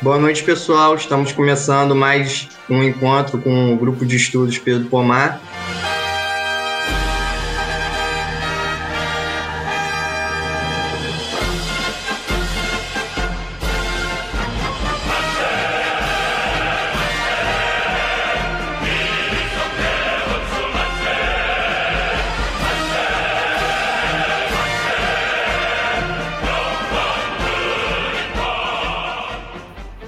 Boa noite, pessoal. Estamos começando mais um encontro com o grupo de estudos Pedro Pomar.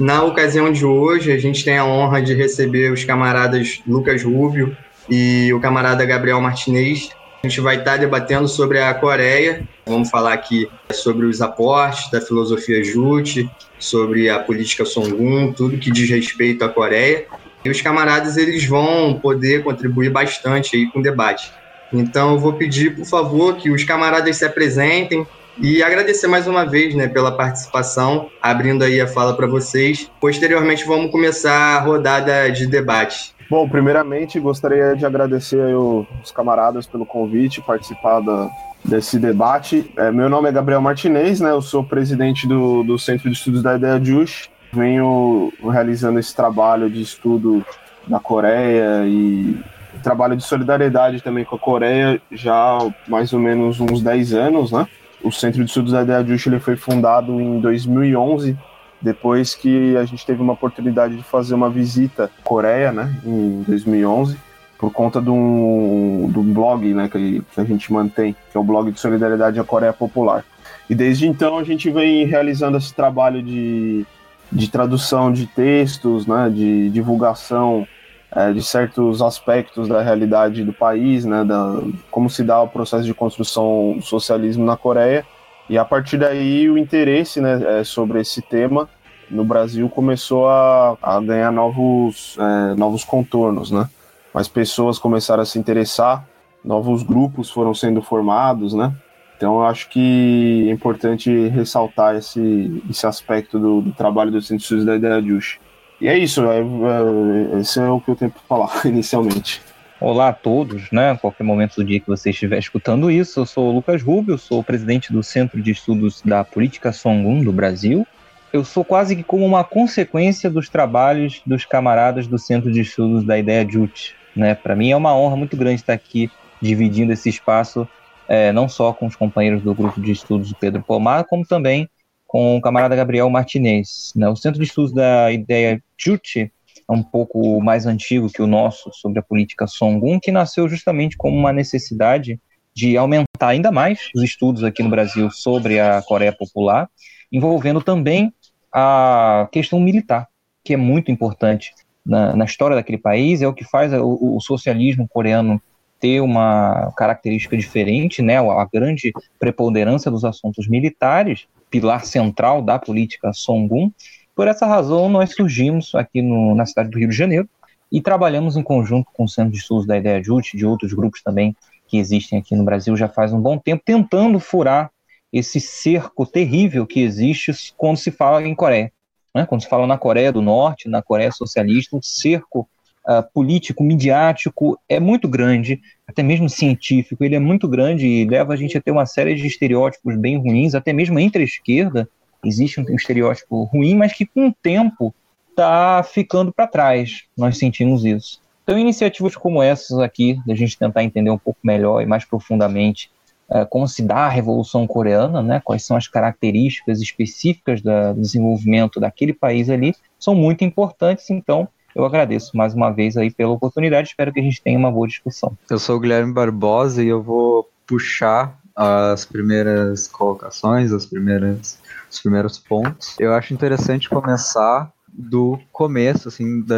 Na ocasião de hoje, a gente tem a honra de receber os camaradas Lucas Rubio e o camarada Gabriel Martinez. A gente vai estar debatendo sobre a Coreia. Vamos falar aqui sobre os aportes da filosofia Jute, sobre a política Songun, tudo que diz respeito à Coreia. E os camaradas eles vão poder contribuir bastante aí com o debate. Então eu vou pedir, por favor, que os camaradas se apresentem, e agradecer mais uma vez né, pela participação, abrindo aí a fala para vocês. Posteriormente, vamos começar a rodada de debate. Bom, primeiramente, gostaria de agradecer os camaradas pelo convite, participar da, desse debate. É, meu nome é Gabriel Martinez, né, eu sou presidente do, do Centro de Estudos da Ideia Jush. Venho realizando esse trabalho de estudo da Coreia e trabalho de solidariedade também com a Coreia já há mais ou menos uns 10 anos, né? O Centro de Estudos da Ideia Justa ele foi fundado em 2011, depois que a gente teve uma oportunidade de fazer uma visita à Coreia, né, em 2011, por conta de um, do blog né, que, que a gente mantém, que é o blog de solidariedade à Coreia Popular. E desde então a gente vem realizando esse trabalho de, de tradução de textos, né, de divulgação é, de certos aspectos da realidade do país, né, da, como se dá o processo de construção do socialismo na Coreia, e a partir daí o interesse né, é, sobre esse tema no Brasil começou a, a ganhar novos, é, novos contornos, né? Mais pessoas começaram a se interessar, novos grupos foram sendo formados, né? Então eu acho que é importante ressaltar esse, esse aspecto do, do trabalho dos cientistas da Ideia Jush. E é isso, é, é, esse é o que eu tenho para falar inicialmente. Olá a todos, né? Qualquer momento do dia que você estiver escutando isso, eu sou o Lucas Rubio, sou presidente do Centro de Estudos da Política Songun do Brasil. Eu sou quase que como uma consequência dos trabalhos dos camaradas do Centro de Estudos da Ideia JUT. Né? Para mim é uma honra muito grande estar aqui dividindo esse espaço, é, não só com os companheiros do grupo de estudos do Pedro Pomar, como também com o camarada Gabriel Martinez. Né? O Centro de Estudos da Ideia JUT é um pouco mais antigo que o nosso sobre a política Songun, que nasceu justamente como uma necessidade de aumentar ainda mais os estudos aqui no Brasil sobre a Coreia Popular, envolvendo também a questão militar, que é muito importante na, na história daquele país, é o que faz o, o socialismo coreano ter uma característica diferente, né, a grande preponderância dos assuntos militares, pilar central da política Songun. Por essa razão, nós surgimos aqui no, na cidade do Rio de Janeiro e trabalhamos em conjunto com o Centro de Estudos da Ideia JUT, de outros grupos também que existem aqui no Brasil já faz um bom tempo, tentando furar esse cerco terrível que existe quando se fala em Coreia. Né? Quando se fala na Coreia do Norte, na Coreia socialista, o cerco uh, político, midiático é muito grande, até mesmo científico, ele é muito grande e leva a gente a ter uma série de estereótipos bem ruins, até mesmo entre a esquerda existe um estereótipo ruim, mas que com o tempo está ficando para trás. Nós sentimos isso. Então, iniciativas como essas aqui, da gente tentar entender um pouco melhor e mais profundamente uh, como se dá a Revolução Coreana, né, quais são as características específicas do desenvolvimento daquele país ali, são muito importantes. Então, eu agradeço mais uma vez aí pela oportunidade, espero que a gente tenha uma boa discussão. Eu sou o Guilherme Barbosa e eu vou puxar as primeiras colocações, as primeiras, os primeiros pontos. Eu acho interessante começar do começo, assim, da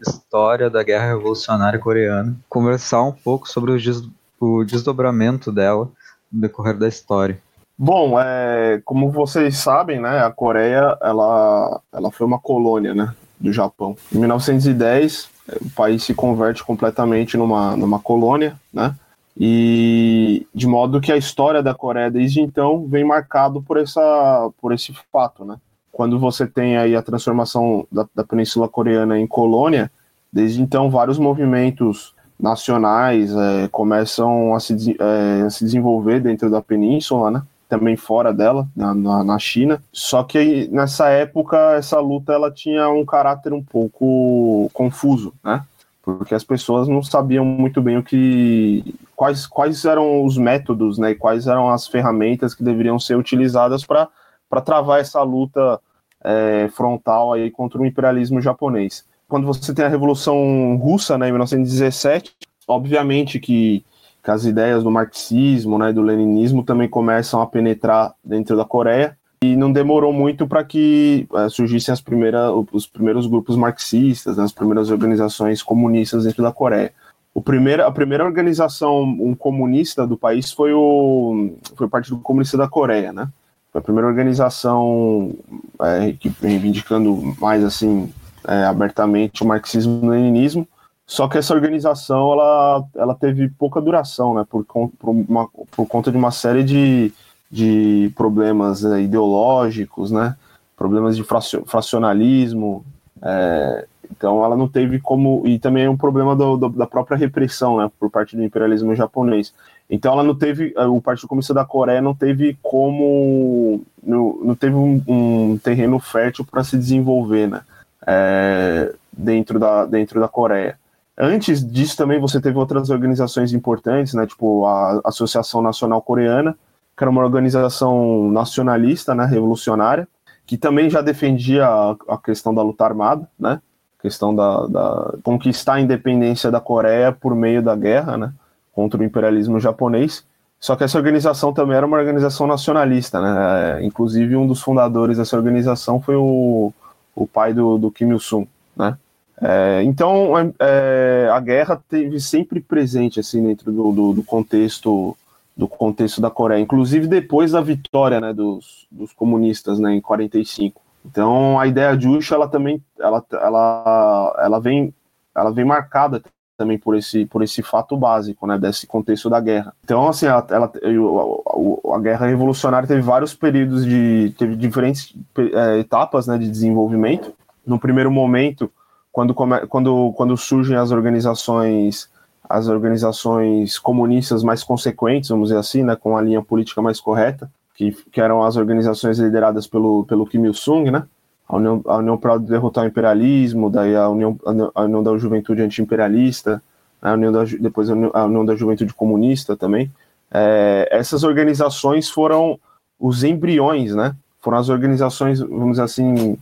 história da Guerra Revolucionária Coreana, conversar um pouco sobre o, des o desdobramento dela no decorrer da história. Bom, é, como vocês sabem, né, a Coreia ela, ela foi uma colônia, né, do Japão. Em 1910, o país se converte completamente numa, numa colônia, né? E de modo que a história da Coreia desde então vem marcado por, essa, por esse fato, né? Quando você tem aí a transformação da, da Península Coreana em colônia, desde então vários movimentos nacionais é, começam a se, é, a se desenvolver dentro da península, né? Também fora dela, na, na, na, China. Só que nessa época essa luta ela tinha um caráter um pouco confuso, né? Porque as pessoas não sabiam muito bem o que quais, quais eram os métodos, né? E quais eram as ferramentas que deveriam ser utilizadas para travar essa luta é, frontal aí contra o imperialismo japonês. Quando você tem a Revolução Russa, né, em 1917, obviamente que que as ideias do marxismo, né, do leninismo também começam a penetrar dentro da Coreia e não demorou muito para que é, surgissem as primeiras, os primeiros grupos marxistas, né, as primeiras organizações comunistas dentro da Coreia. O primeiro, a primeira organização um comunista do país foi o, foi o Partido Comunista da Coreia, né? Foi a primeira organização é, que reivindicando mais assim é, abertamente o marxismo e o leninismo só que essa organização ela, ela teve pouca duração, né? Por, por, uma, por conta de uma série de, de problemas né, ideológicos, né? Problemas de fracionalismo. É, então ela não teve como. E também é um problema do, do, da própria repressão, né? Por parte do imperialismo japonês. Então ela não teve. O Partido Comunista da Coreia não teve como. Não, não teve um, um terreno fértil para se desenvolver, né? É, dentro, da, dentro da Coreia. Antes disso também você teve outras organizações importantes, né, tipo a Associação Nacional Coreana, que era uma organização nacionalista, né, revolucionária, que também já defendia a, questão da luta armada, né, questão da, da, conquistar a independência da Coreia por meio da guerra, né, contra o imperialismo japonês. Só que essa organização também era uma organização nacionalista, né, é, inclusive um dos fundadores dessa organização foi o, o pai do, do Kim Il-sung, né. É, então é, a guerra teve sempre presente assim dentro do, do, do, contexto do contexto da Coreia, inclusive depois da vitória né, dos, dos comunistas né, em 45. Então a ideia de Ush, ela também ela, ela, ela vem ela vem marcada também por esse por esse fato básico né, desse contexto da guerra. Então assim ela, ela a, a, a guerra revolucionária teve vários períodos de teve diferentes é, etapas né, de desenvolvimento. No primeiro momento quando, quando, quando surgem as organizações as organizações comunistas mais consequentes, vamos dizer assim, né, com a linha política mais correta, que, que eram as organizações lideradas pelo, pelo Kim Il-sung, né, a União, a União para derrotar o imperialismo, daí a União, a União da Juventude Anti-Imperialista, a União da, depois a União, a União da Juventude Comunista também. É, essas organizações foram os embriões, né, foram as organizações, vamos dizer assim,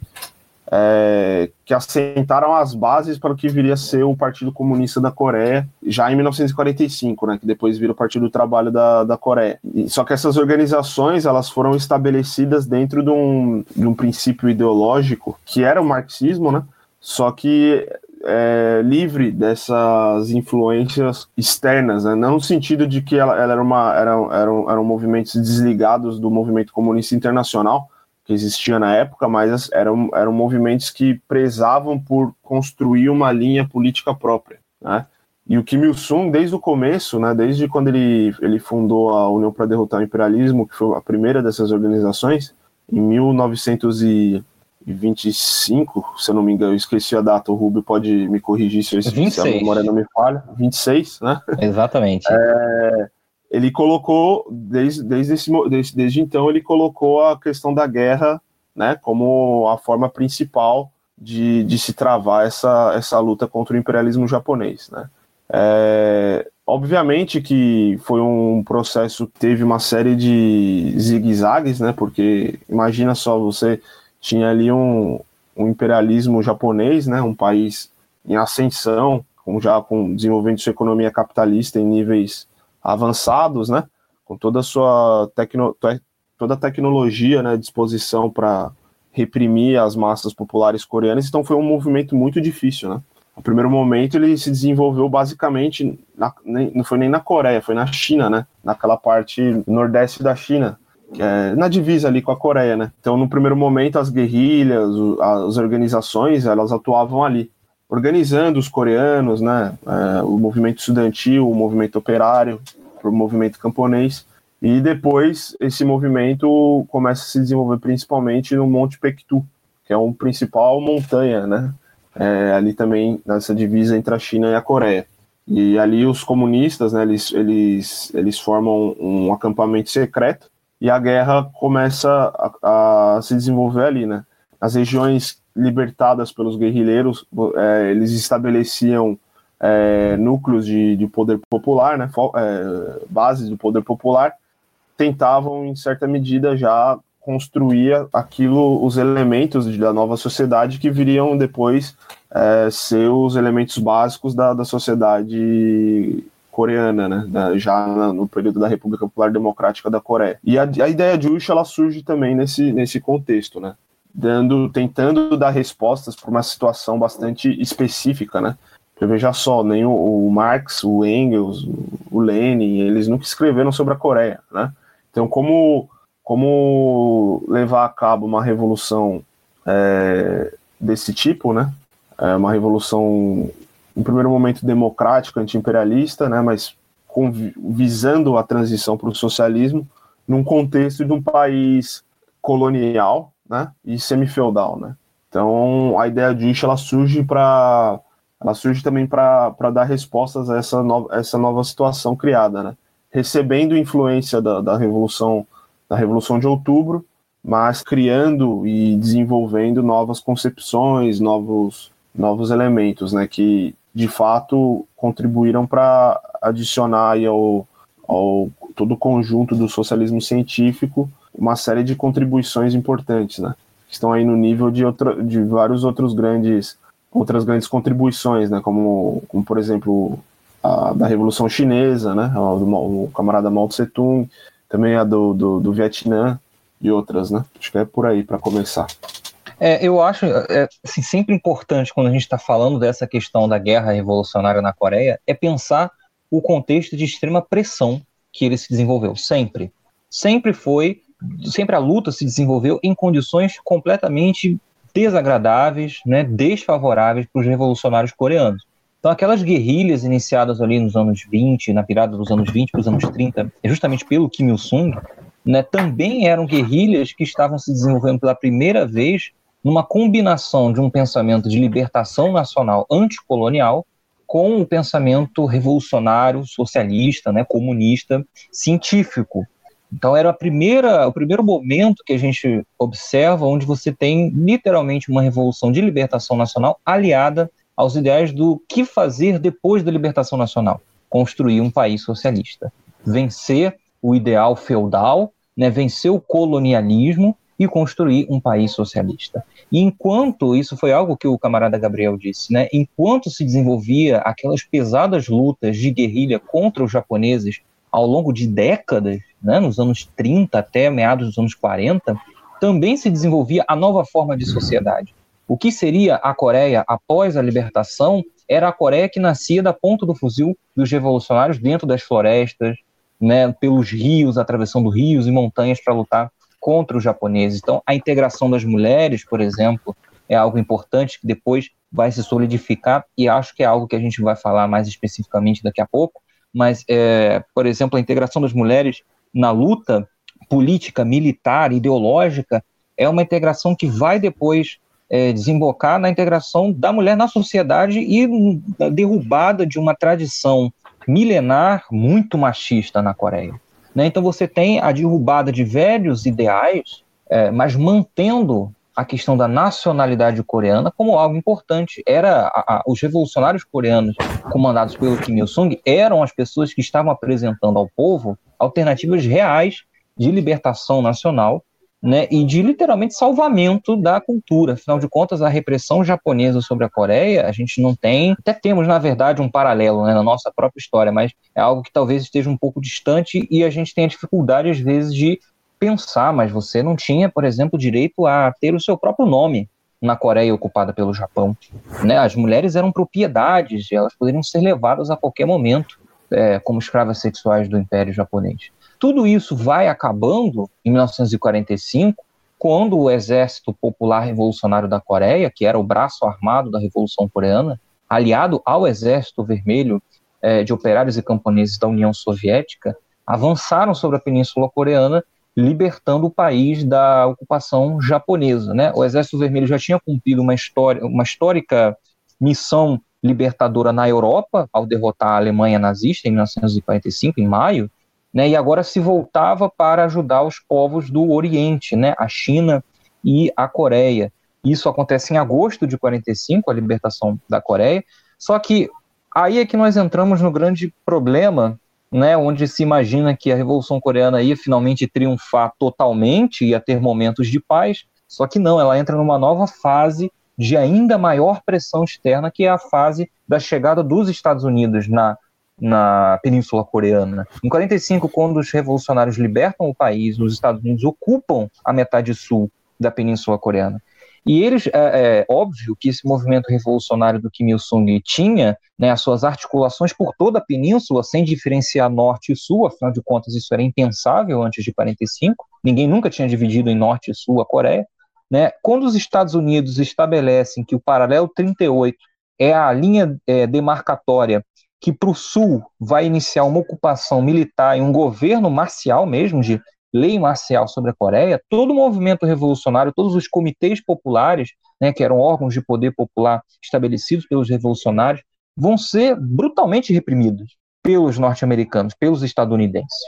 é, que assentaram as bases para o que viria a ser o Partido Comunista da Coreia, já em 1945, né, que depois vira o Partido do Trabalho da, da Coreia. E, só que essas organizações elas foram estabelecidas dentro de um, de um princípio ideológico que era o marxismo, né, só que é, livre dessas influências externas, né? não no sentido de que ela, ela era uma, eram, eram, eram movimentos desligados do movimento comunista internacional, que existia na época, mas eram, eram movimentos que prezavam por construir uma linha política própria, né? E o Kim Il-sung, desde o começo, né, desde quando ele, ele fundou a União para Derrotar o Imperialismo, que foi a primeira dessas organizações, em 1925, se eu não me engano, eu esqueci a data, o Rubio pode me corrigir se, eu, se a memória não me falha, 26, né? Exatamente. É, ele colocou, desde, desde, esse, desde, desde então, ele colocou a questão da guerra né, como a forma principal de, de se travar essa, essa luta contra o imperialismo japonês. Né. É, obviamente que foi um processo, teve uma série de zigue-zagues, né, porque imagina só, você tinha ali um, um imperialismo japonês, né, um país em ascensão, com, já com desenvolvendo sua economia capitalista em níveis avançados, né? Com toda a sua tecno, toda a tecnologia né, à disposição para reprimir as massas populares coreanas, então foi um movimento muito difícil, né? No primeiro momento ele se desenvolveu basicamente, na, nem, não foi nem na Coreia, foi na China, né? Naquela parte nordeste da China, é, na divisa ali com a Coreia, né? Então no primeiro momento as guerrilhas, as organizações, elas atuavam ali organizando os coreanos, né, é, o movimento estudantil, o movimento operário, o movimento camponês, e depois esse movimento começa a se desenvolver principalmente no Monte Pektu, que é um principal montanha, né, é, ali também nessa divisa entre a China e a Coreia. E ali os comunistas, né, eles, eles, eles formam um acampamento secreto, e a guerra começa a, a se desenvolver ali, né? As regiões libertadas pelos guerrilheiros, é, eles estabeleciam é, núcleos de, de, poder popular, né, é, bases do poder popular, tentavam, em certa medida, já construir aquilo, os elementos da nova sociedade que viriam depois é, ser os elementos básicos da, da sociedade coreana, né, da, já no período da República Popular Democrática da Coreia. E a, a ideia de Ush, ela surge também nesse, nesse contexto, né, dando, tentando dar respostas para uma situação bastante específica, né, veja só, nem o, o Marx, o Engels, o, o Lenin, eles nunca escreveram sobre a Coreia, né? Então, como, como levar a cabo uma revolução é, desse tipo, né? É uma revolução, em primeiro momento, democrática, anti-imperialista, né? Mas com, visando a transição para o socialismo num contexto de um país colonial, né? E semi-feudal, né? Então, a ideia de ela surge para ela surge também para dar respostas a essa nova, essa nova situação criada, né? recebendo influência da, da revolução da revolução de outubro, mas criando e desenvolvendo novas concepções, novos novos elementos, né? Que de fato contribuíram para adicionar ao, ao todo o conjunto do socialismo científico uma série de contribuições importantes, né? Estão aí no nível de, outra, de vários outros grandes outras grandes contribuições, né, como, como por exemplo a da Revolução Chinesa, né, o, o camarada Mao Tse Tung, também a do, do, do Vietnã e outras, né? Acho que é por aí para começar. É, eu acho é, assim, sempre importante quando a gente está falando dessa questão da guerra revolucionária na Coreia é pensar o contexto de extrema pressão que ele se desenvolveu sempre. Sempre foi, sempre a luta se desenvolveu em condições completamente desagradáveis, né, desfavoráveis para os revolucionários coreanos. Então, aquelas guerrilhas iniciadas ali nos anos 20, na virada dos anos 20 para os anos 30, justamente pelo Kim Il-sung, né, também eram guerrilhas que estavam se desenvolvendo pela primeira vez numa combinação de um pensamento de libertação nacional anticolonial com o pensamento revolucionário, socialista, né, comunista, científico, então era a primeira, o primeiro momento que a gente observa onde você tem literalmente uma revolução de libertação nacional aliada aos ideais do que fazer depois da libertação nacional, construir um país socialista, vencer o ideal feudal, né, vencer o colonialismo e construir um país socialista. E enquanto isso foi algo que o camarada Gabriel disse, né, enquanto se desenvolvia aquelas pesadas lutas de guerrilha contra os japoneses ao longo de décadas, né, nos anos 30 até meados dos anos 40, também se desenvolvia a nova forma de sociedade. O que seria a Coreia após a libertação era a Coreia que nascia da ponta do fuzil dos revolucionários dentro das florestas, né, pelos rios, atravessando rios e montanhas para lutar contra os japoneses. Então, a integração das mulheres, por exemplo, é algo importante que depois vai se solidificar e acho que é algo que a gente vai falar mais especificamente daqui a pouco, mas, é, por exemplo, a integração das mulheres na luta política, militar, ideológica, é uma integração que vai depois é, desembocar na integração da mulher na sociedade e na derrubada de uma tradição milenar muito machista na Coreia. Né? Então você tem a derrubada de velhos ideais, é, mas mantendo a questão da nacionalidade coreana como algo importante. Era a, a, os revolucionários coreanos comandados pelo Kim Il-sung eram as pessoas que estavam apresentando ao povo alternativas reais de libertação nacional né, e de literalmente salvamento da cultura. Afinal de contas, a repressão japonesa sobre a Coreia, a gente não tem, até temos, na verdade, um paralelo né, na nossa própria história, mas é algo que talvez esteja um pouco distante e a gente tem a dificuldade, às vezes, de pensar, mas você não tinha, por exemplo, direito a ter o seu próprio nome na Coreia ocupada pelo Japão. Né? As mulheres eram propriedades, elas poderiam ser levadas a qualquer momento é, como escravas sexuais do Império Japonês. Tudo isso vai acabando em 1945, quando o Exército Popular Revolucionário da Coreia, que era o braço armado da Revolução Coreana, aliado ao Exército Vermelho é, de Operários e Camponeses da União Soviética, avançaram sobre a Península Coreana libertando o país da ocupação japonesa. Né? O Exército Vermelho já tinha cumprido uma, história, uma histórica missão libertadora na Europa, ao derrotar a Alemanha nazista em 1945, em maio, né, e agora se voltava para ajudar os povos do Oriente, né, a China e a Coreia. Isso acontece em agosto de 45, a libertação da Coreia. Só que aí é que nós entramos no grande problema, né, onde se imagina que a Revolução Coreana ia finalmente triunfar totalmente, ia ter momentos de paz, só que não, ela entra numa nova fase de ainda maior pressão externa, que é a fase da chegada dos Estados Unidos na, na Península Coreana. Em 45, quando os revolucionários libertam o país, os Estados Unidos ocupam a metade sul da Península Coreana. E eles, é, é, óbvio que esse movimento revolucionário do Kim Il-sung tinha né, as suas articulações por toda a península, sem diferenciar norte e sul, afinal de contas isso era impensável antes de 45, ninguém nunca tinha dividido em norte e sul a Coreia. Né? Quando os Estados Unidos estabelecem que o paralelo 38 é a linha é, demarcatória que para o sul vai iniciar uma ocupação militar e um governo marcial mesmo, de lei marcial sobre a Coreia, todo o movimento revolucionário, todos os comitês populares, né, que eram órgãos de poder popular estabelecidos pelos revolucionários, vão ser brutalmente reprimidos pelos norte-americanos, pelos estadunidenses.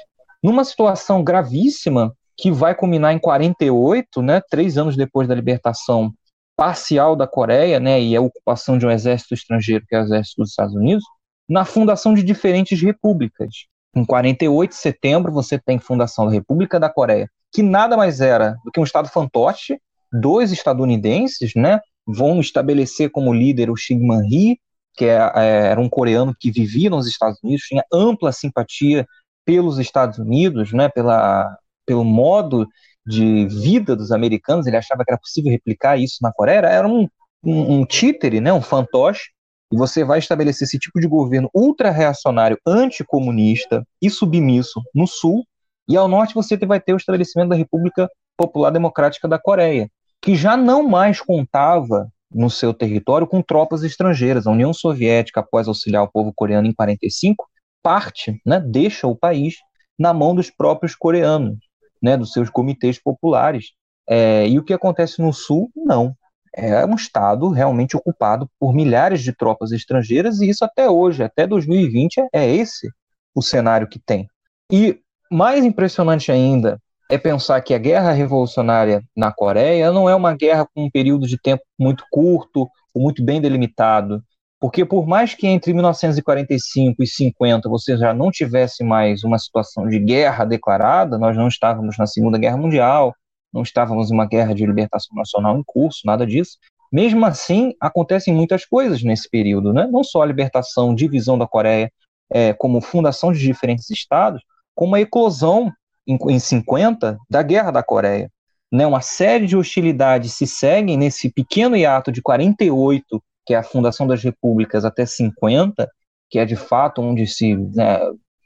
Numa situação gravíssima que vai culminar em 48, né, três anos depois da libertação parcial da Coreia, né, e a ocupação de um exército estrangeiro, que é o exército dos Estados Unidos, na fundação de diferentes repúblicas. Em 48 de setembro, você tem fundação da República da Coreia, que nada mais era do que um estado fantoche. Dois estadunidenses, né, vão estabelecer como líder o Syngman Rhee, que é, é, era um coreano que vivia nos Estados Unidos, tinha ampla simpatia pelos Estados Unidos, né, pela, pelo modo de vida dos americanos, ele achava que era possível replicar isso na Coreia, era um, um, um títere, né, um fantoche, e você vai estabelecer esse tipo de governo ultra-reacionário, anticomunista e submisso no sul, e ao norte você vai ter o estabelecimento da República Popular Democrática da Coreia, que já não mais contava no seu território com tropas estrangeiras. A União Soviética, após auxiliar o povo coreano em 45, parte, né, deixa o país na mão dos próprios coreanos, né, dos seus comitês populares. É, e o que acontece no sul, não é um estado realmente ocupado por milhares de tropas estrangeiras e isso até hoje, até 2020, é esse o cenário que tem. E mais impressionante ainda é pensar que a guerra revolucionária na Coreia não é uma guerra com um período de tempo muito curto ou muito bem delimitado, porque por mais que entre 1945 e 50 você já não tivesse mais uma situação de guerra declarada, nós não estávamos na Segunda Guerra Mundial, não estávamos em uma guerra de libertação nacional em curso, nada disso. Mesmo assim, acontecem muitas coisas nesse período, né? não só a libertação, divisão da Coreia, é, como fundação de diferentes estados, como a eclosão em, em 50 da Guerra da Coreia. Né? Uma série de hostilidades se seguem nesse pequeno hiato de 48, que é a fundação das repúblicas, até 50, que é de fato onde se né,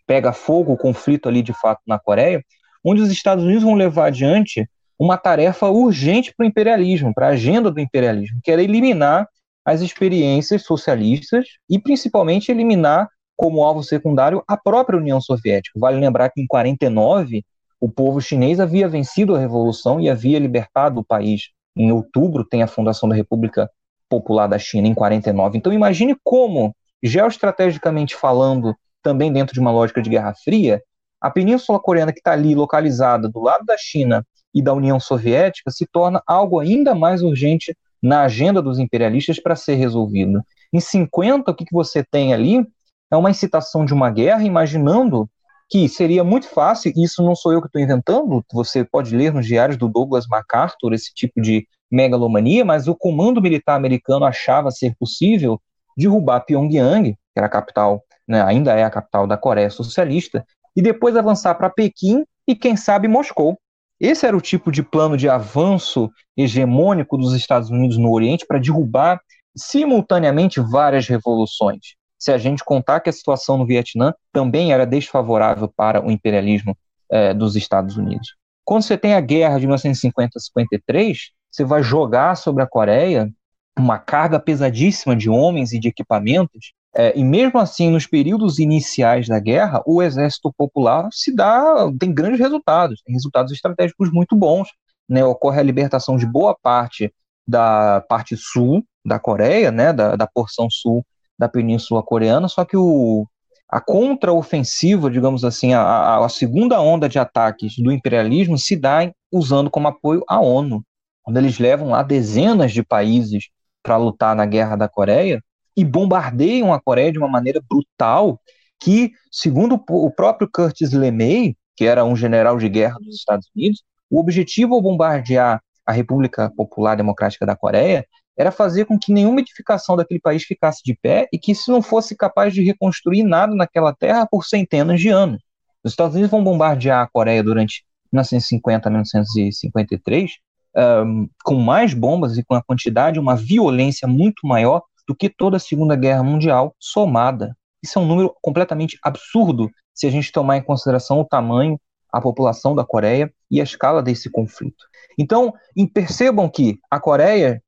pega fogo o conflito ali de fato na Coreia, onde os Estados Unidos vão levar adiante uma tarefa urgente para o imperialismo, para a agenda do imperialismo, que era eliminar as experiências socialistas e principalmente eliminar como alvo secundário a própria União Soviética. Vale lembrar que em 49 o povo chinês havia vencido a revolução e havia libertado o país. Em outubro tem a fundação da República Popular da China em 49. Então imagine como, geoestrategicamente falando, também dentro de uma lógica de Guerra Fria, a Península Coreana que está ali localizada do lado da China e da União Soviética se torna algo ainda mais urgente na agenda dos imperialistas para ser resolvido. Em 50, o que, que você tem ali é uma incitação de uma guerra, imaginando que seria muito fácil, e isso não sou eu que estou inventando, você pode ler nos diários do Douglas MacArthur esse tipo de megalomania, mas o comando militar americano achava ser possível derrubar Pyongyang, que era a capital, né, ainda é a capital da Coreia Socialista, e depois avançar para Pequim e, quem sabe, Moscou. Esse era o tipo de plano de avanço hegemônico dos Estados Unidos no Oriente para derrubar simultaneamente várias revoluções. Se a gente contar que a situação no Vietnã também era desfavorável para o imperialismo eh, dos Estados Unidos. Quando você tem a guerra de 1950-53, você vai jogar sobre a Coreia uma carga pesadíssima de homens e de equipamentos é, e mesmo assim, nos períodos iniciais da guerra, o exército popular se dá, tem grandes resultados, tem resultados estratégicos muito bons. Né? Ocorre a libertação de boa parte da parte sul da Coreia, né? da, da porção sul da Península Coreana, só que o, a contraofensiva, digamos assim, a, a, segunda onda de ataques do imperialismo se dá usando como apoio a ONU, quando eles levam lá dezenas de países para lutar na guerra da Coreia e bombardeiam a Coreia de uma maneira brutal que, segundo o próprio Curtis LeMay, que era um general de guerra dos Estados Unidos, o objetivo ao bombardear a República Popular Democrática da Coreia era fazer com que nenhuma edificação daquele país ficasse de pé e que se não fosse capaz de reconstruir nada naquela terra por centenas de anos. Os Estados Unidos vão bombardear a Coreia durante 1950 a 1953 um, com mais bombas e com a quantidade, uma violência muito maior do que toda a Segunda Guerra Mundial somada. Isso é um número completamente absurdo se a gente tomar em consideração o tamanho, a população da Coreia e a escala desse conflito. Então, percebam que a Coreia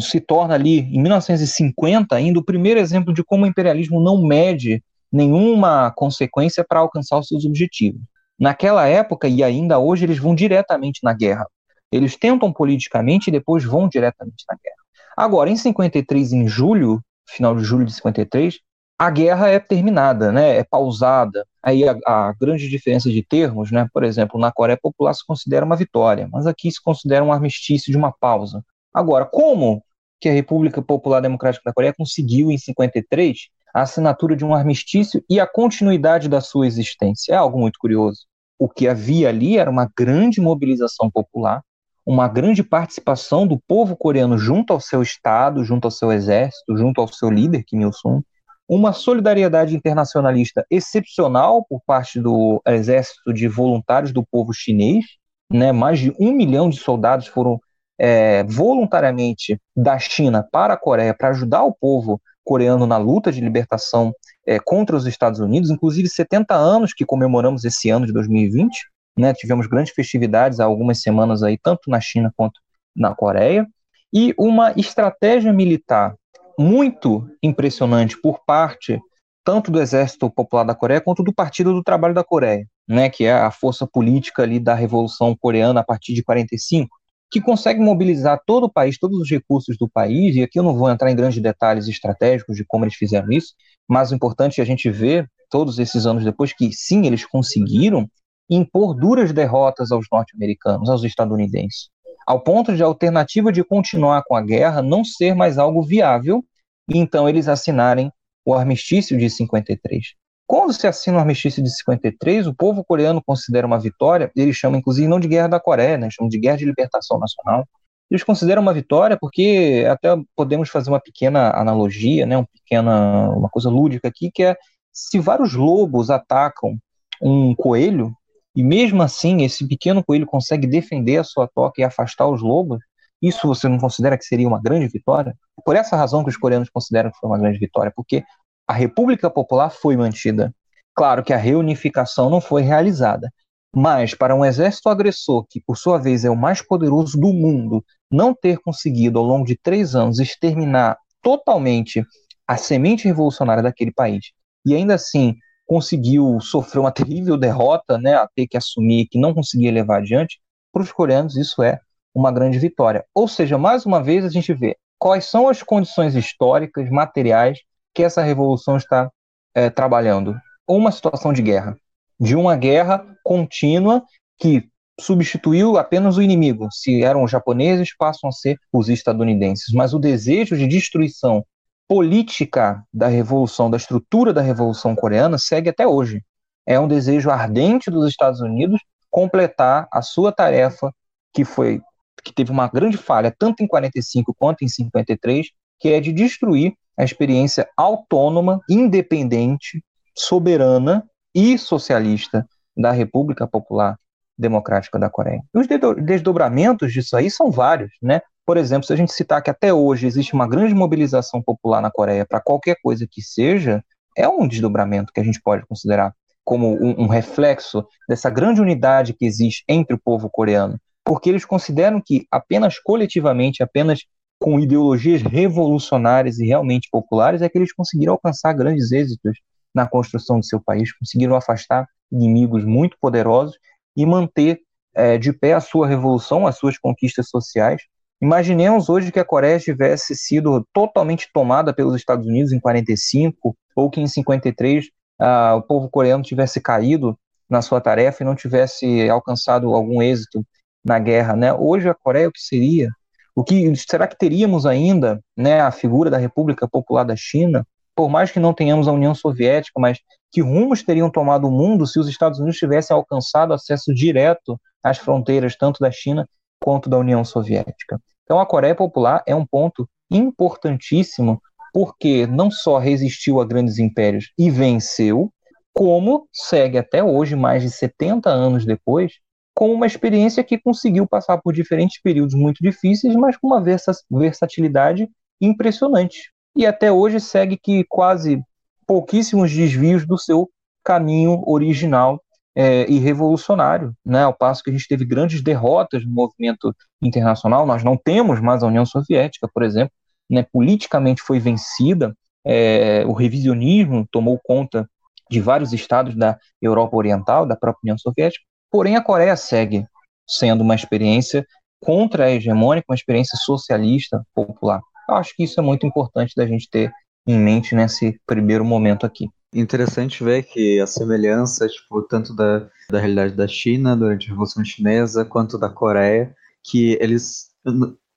se torna ali, em 1950, ainda o primeiro exemplo de como o imperialismo não mede nenhuma consequência para alcançar os seus objetivos. Naquela época e ainda hoje, eles vão diretamente na guerra. Eles tentam politicamente e depois vão diretamente na guerra. Agora, em 53, em julho, final de julho de 53, a guerra é terminada, né? É pausada. Aí a, a, grande diferença de termos, né? Por exemplo, na Coreia Popular se considera uma vitória, mas aqui se considera um armistício de uma pausa. Agora, como que a República Popular Democrática da Coreia conseguiu, em 53, a assinatura de um armistício e a continuidade da sua existência? É algo muito curioso. O que havia ali era uma grande mobilização popular, uma grande participação do povo coreano junto ao seu Estado, junto ao seu exército, junto ao seu líder, Kim Il-sung, uma solidariedade internacionalista excepcional por parte do exército de voluntários do povo chinês, né? mais de um milhão de soldados foram é, voluntariamente da China para a Coreia para ajudar o povo coreano na luta de libertação é, contra os Estados Unidos, inclusive 70 anos que comemoramos esse ano de 2020, né, tivemos grandes festividades há algumas semanas aí, tanto na China quanto na Coreia, e uma estratégia militar muito impressionante por parte tanto do Exército Popular da Coreia quanto do Partido do Trabalho da Coreia, né, que é a força política ali da Revolução Coreana a partir de 45, que consegue mobilizar todo o país, todos os recursos do país, e aqui eu não vou entrar em grandes detalhes estratégicos de como eles fizeram isso, mas o importante é a gente ver, todos esses anos depois, que sim, eles conseguiram impor duras derrotas aos norte-americanos, aos estadunidenses, ao ponto de a alternativa de continuar com a guerra não ser mais algo viável, e então eles assinarem o armistício de 53. Quando se assina o armistício de 53, o povo coreano considera uma vitória, eles chamam inclusive não de guerra da Coreia, né, chamam de guerra de libertação nacional. Eles consideram uma vitória porque até podemos fazer uma pequena analogia, né, uma pequena uma coisa lúdica aqui, que é se vários lobos atacam um coelho, e mesmo assim esse pequeno coelho consegue defender a sua toca e afastar os lobos, isso você não considera que seria uma grande vitória? Por essa razão que os coreanos consideram que foi uma grande vitória, porque a República Popular foi mantida. Claro que a reunificação não foi realizada, mas para um exército agressor, que por sua vez é o mais poderoso do mundo, não ter conseguido ao longo de três anos exterminar totalmente a semente revolucionária daquele país, e ainda assim conseguiu sofrer uma terrível derrota, né, a ter que assumir que não conseguia levar adiante, para os coreanos isso é uma grande vitória. Ou seja, mais uma vez a gente vê quais são as condições históricas, materiais que essa revolução está é, trabalhando? Uma situação de guerra, de uma guerra contínua que substituiu apenas o inimigo. Se eram os japoneses, passam a ser os estadunidenses. Mas o desejo de destruição política da revolução, da estrutura da revolução coreana, segue até hoje. É um desejo ardente dos Estados Unidos completar a sua tarefa que foi que teve uma grande falha tanto em 45 quanto em 53, que é de destruir a experiência autônoma, independente, soberana e socialista da República Popular Democrática da Coreia. Os desdobramentos disso aí são vários, né? Por exemplo, se a gente citar que até hoje existe uma grande mobilização popular na Coreia para qualquer coisa que seja, é um desdobramento que a gente pode considerar como um, um, reflexo dessa grande unidade que existe entre o povo coreano, porque eles consideram que apenas coletivamente, apenas com ideologias revolucionárias e realmente populares, é que eles conseguiram alcançar grandes êxitos na construção de seu país, conseguiram afastar inimigos muito poderosos e manter é, de pé a sua revolução, as suas conquistas sociais. Imaginemos hoje que a Coreia tivesse sido totalmente tomada pelos Estados Unidos em 45 ou que em 53 ah, o povo coreano tivesse caído na sua tarefa e não tivesse alcançado algum êxito na guerra, né? Hoje a Coreia o que seria? O que será que teríamos ainda, né, a figura da República Popular da China? Por mais que não tenhamos a União Soviética, mas que rumos teriam tomado o mundo se os Estados Unidos tivessem alcançado acesso direto às fronteiras tanto da China quanto da União Soviética? Então a Coreia Popular é um ponto importantíssimo porque não só resistiu a grandes impérios e venceu, como segue até hoje, mais de 70 anos depois, com uma experiência que conseguiu passar por diferentes períodos muito difíceis, mas com uma versatilidade impressionante. E até hoje segue que quase pouquíssimos desvios do seu caminho original é, e revolucionário, né? Ao passo que a gente teve grandes derrotas no movimento internacional, nós não temos mais a União Soviética, por exemplo, né? Politicamente foi vencida, é, o revisionismo tomou conta de vários estados da Europa Oriental, da própria União Soviética, porém a Coreia segue sendo uma experiência contra-hegemônica, uma experiência socialista popular. Eu acho que isso é muito importante da gente ter em mente nesse primeiro momento aqui. Interessante ver que a semelhança, tipo, tanto da, da realidade da China durante a Revolução Chinesa, quanto da Coreia, que eles,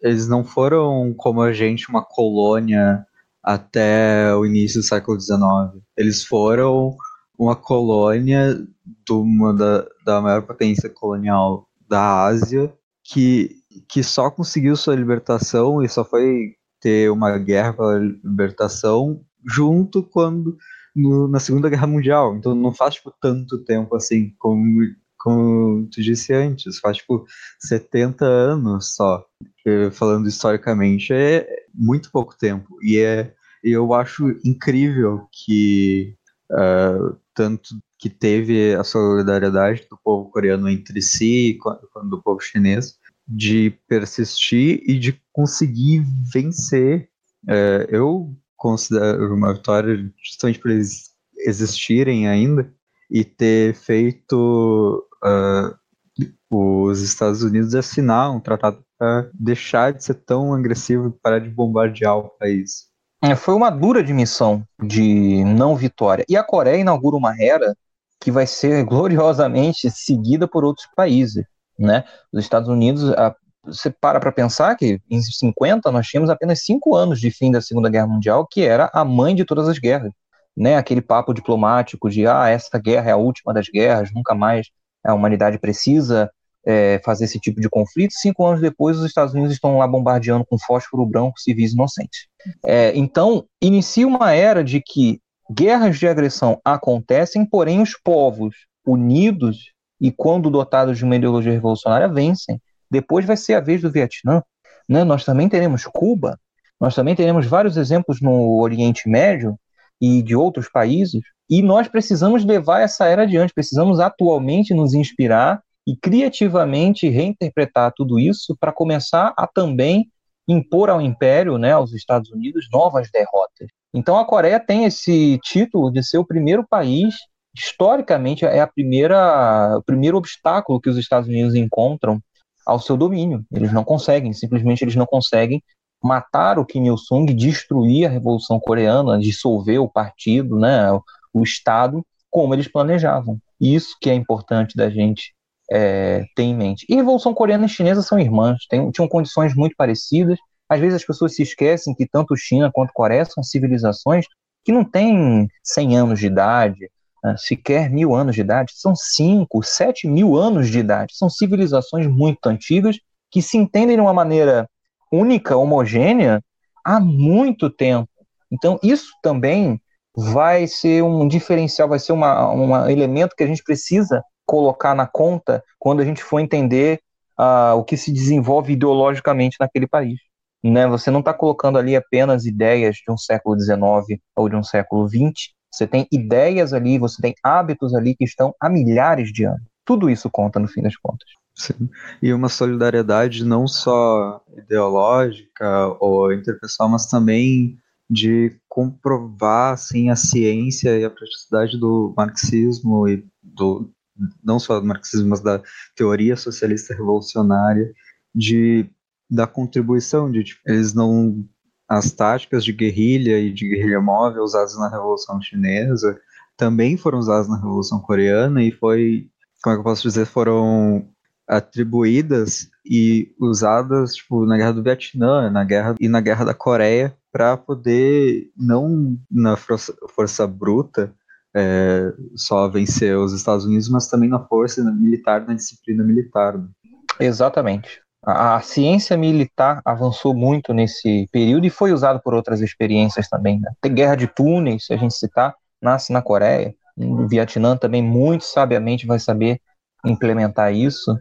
eles não foram como a gente, uma colônia até o início do século XIX. Eles foram uma colônia de uma da, da maior potência colonial da Ásia que, que só conseguiu sua libertação e só foi ter uma guerra pela libertação junto quando no, na Segunda Guerra Mundial. Então não faz tipo tanto tempo assim como como tu disse antes, faz tipo 70 anos só. Falando historicamente, é muito pouco tempo. E é eu acho incrível que uh, tanto que teve a solidariedade do povo coreano entre si quanto do povo chinês de persistir e de conseguir vencer. É, eu considero uma vitória justamente por eles existirem ainda e ter feito uh, os Estados Unidos assinar um tratado para deixar de ser tão agressivo e parar de bombardear o país. É, foi uma dura admissão de não vitória. E a Coreia inaugura uma era que vai ser gloriosamente seguida por outros países né? Os Estados Unidos, a, você para para pensar que em 50 nós tínhamos apenas cinco anos de fim da Segunda Guerra Mundial, que era a mãe de todas as guerras, né? Aquele papo diplomático de ah, essa guerra é a última das guerras, nunca mais a humanidade precisa é, fazer esse tipo de conflito. Cinco anos depois, os Estados Unidos estão lá bombardeando com fósforo branco civis inocentes. É, então, inicia uma era de que guerras de agressão acontecem, porém os povos unidos e quando dotados de uma ideologia revolucionária, vencem. Depois vai ser a vez do Vietnã. Né? Nós também teremos Cuba, nós também teremos vários exemplos no Oriente Médio e de outros países, e nós precisamos levar essa era adiante, precisamos atualmente nos inspirar e criativamente reinterpretar tudo isso para começar a também impor ao Império, né, aos Estados Unidos, novas derrotas. Então a Coreia tem esse título de ser o primeiro país historicamente é a primeira, o primeiro obstáculo que os Estados Unidos encontram ao seu domínio. Eles não conseguem, simplesmente eles não conseguem matar o Kim Il-sung, destruir a Revolução Coreana, dissolver o partido, né, o Estado, como eles planejavam. Isso que é importante da gente é, ter em mente. E Revolução Coreana e Chinesa são irmãs, tem, tinham condições muito parecidas. Às vezes as pessoas se esquecem que tanto China quanto Coreia são civilizações que não têm 100 anos de idade, sequer mil anos de idade, são cinco, sete mil anos de idade. São civilizações muito antigas que se entendem de uma maneira única, homogênea, há muito tempo. Então, isso também vai ser um diferencial, vai ser uma, um elemento que a gente precisa colocar na conta quando a gente for entender uh, o que se desenvolve ideologicamente naquele país. Né? Você não está colocando ali apenas ideias de um século XIX ou de um século XX, você tem ideias ali, você tem hábitos ali que estão há milhares de anos. Tudo isso conta no fim das contas. Sim. E uma solidariedade não só ideológica ou interpessoal, mas também de comprovar assim, a ciência e a praticidade do marxismo e do não só do marxismo, mas da teoria socialista revolucionária, de da contribuição de tipo, eles não as táticas de guerrilha e de guerrilha móvel usadas na Revolução Chinesa, também foram usadas na Revolução Coreana e foi, como é que eu posso dizer, foram atribuídas e usadas tipo, na Guerra do Vietnã na guerra, e na Guerra da Coreia para poder, não na força, força bruta, é, só vencer os Estados Unidos, mas também na força militar, na disciplina militar. Né? Exatamente. A, a, ciência militar avançou muito nesse período e foi usado por outras experiências também. Né? Tem guerra de túneis, se a gente citar, nasce na Coreia. O Vietnã também muito sabiamente vai saber implementar isso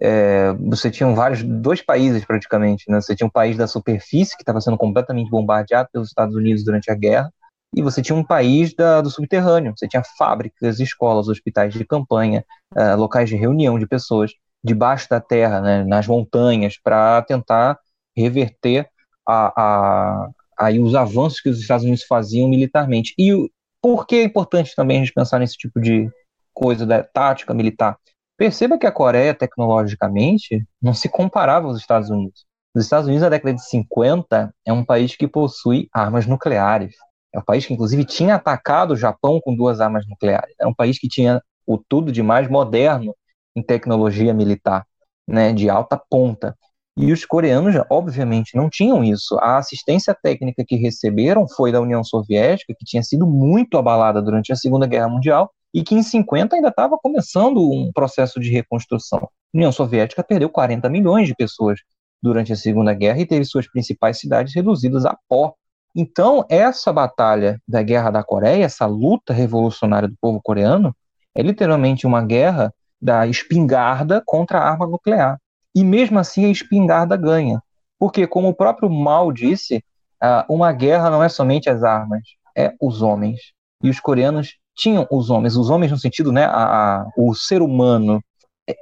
é, você tinha vários, dois países praticamente, né? Você tinha um país da superfície que estava sendo completamente bombardeado pelos Estados Unidos durante a guerra, e você tinha um país da, do subterrâneo. Você tinha fábricas, escolas, hospitais de campanha, é, locais de reunião de pessoas debaixo da terra, né, nas montanhas, para tentar reverter a, a, aí os avanços que os Estados Unidos faziam militarmente. E o, por que é importante também a gente pensar nesse tipo de coisa da tática militar? Perceba que a Coreia, tecnologicamente, não se comparava aos Estados Unidos. Os Estados Unidos, na década de 50, é um país que possui armas nucleares. É um país que, inclusive, tinha atacado o Japão com duas armas nucleares. É um país que tinha o tudo de mais moderno em tecnologia militar, né, de alta ponta. E os coreanos, obviamente, não tinham isso. A assistência técnica que receberam foi da União Soviética, que tinha sido muito abalada durante a Segunda Guerra Mundial, e que em 50 ainda estava começando um processo de reconstrução. A União Soviética perdeu 40 milhões de pessoas durante a Segunda Guerra e teve suas principais cidades reduzidas a pó. Então, essa batalha da Guerra da Coreia, essa luta revolucionária do povo coreano, é literalmente uma guerra da espingarda contra a arma nuclear. E mesmo assim a espingarda ganha. Porque, como o próprio Mao disse, uma guerra não é somente as armas, é os homens. E os coreanos tinham os homens, os homens no sentido, né, a, a, o ser humano,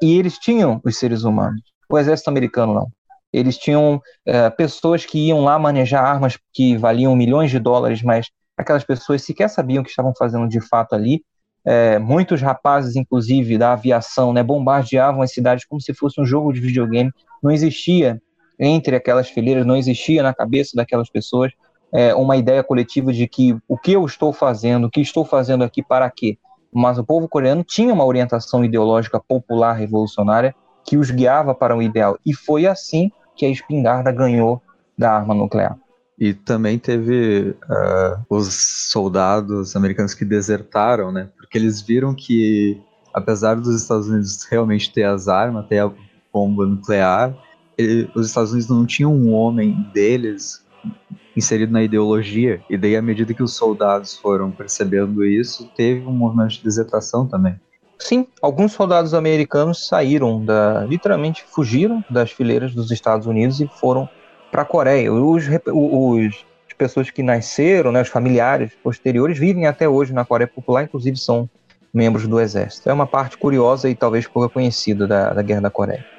e eles tinham os seres humanos. O exército americano não. Eles tinham é, pessoas que iam lá manejar armas que valiam milhões de dólares, mas aquelas pessoas sequer sabiam o que estavam fazendo de fato ali. É, muitos rapazes, inclusive, da aviação, né, bombardeavam as cidades como se fosse um jogo de videogame. Não existia entre aquelas fileiras, não existia na cabeça daquelas pessoas é, uma ideia coletiva de que o que eu estou fazendo, o que estou fazendo aqui para quê. Mas o povo coreano tinha uma orientação ideológica popular revolucionária que os guiava para um ideal. E foi assim que a espingarda ganhou da arma nuclear. E também teve uh, os soldados americanos que desertaram, né? Porque eles viram que, apesar dos Estados Unidos realmente ter as armas, ter a bomba nuclear, ele, os Estados Unidos não tinham um homem deles inserido na ideologia, e daí à medida que os soldados foram percebendo isso, teve um movimento de desertação também. Sim, alguns soldados americanos saíram da, literalmente fugiram das fileiras dos Estados Unidos e foram para a Coreia. Os, os, as pessoas que nasceram, né, os familiares posteriores, vivem até hoje na Coreia Popular, inclusive são membros do exército. É uma parte curiosa e talvez pouco conhecida da, da Guerra da Coreia.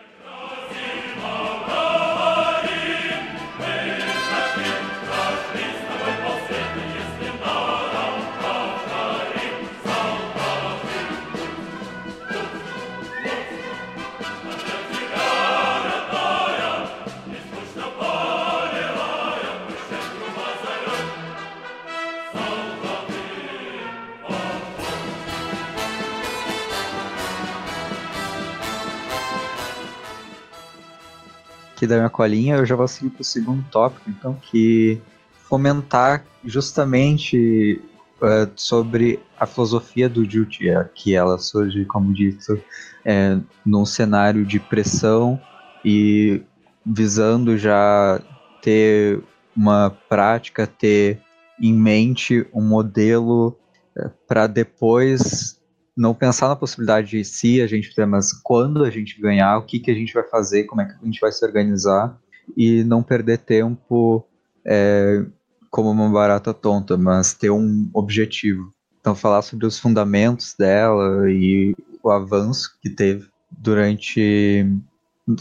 Da minha colinha, eu já vou seguir para o segundo tópico, então, que fomentar justamente uh, sobre a filosofia do Juche, que ela surge, como dito, é, num cenário de pressão e visando já ter uma prática, ter em mente um modelo uh, para depois não pensar na possibilidade de se a gente ter, mas quando a gente ganhar, o que, que a gente vai fazer, como é que a gente vai se organizar e não perder tempo é, como uma barata tonta, mas ter um objetivo. Então, falar sobre os fundamentos dela e o avanço que teve durante,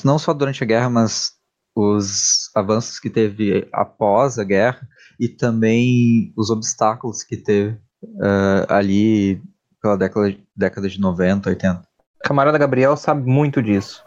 não só durante a guerra, mas os avanços que teve após a guerra e também os obstáculos que teve uh, ali pela década, década de 90, 80. Camarada Gabriel sabe muito disso.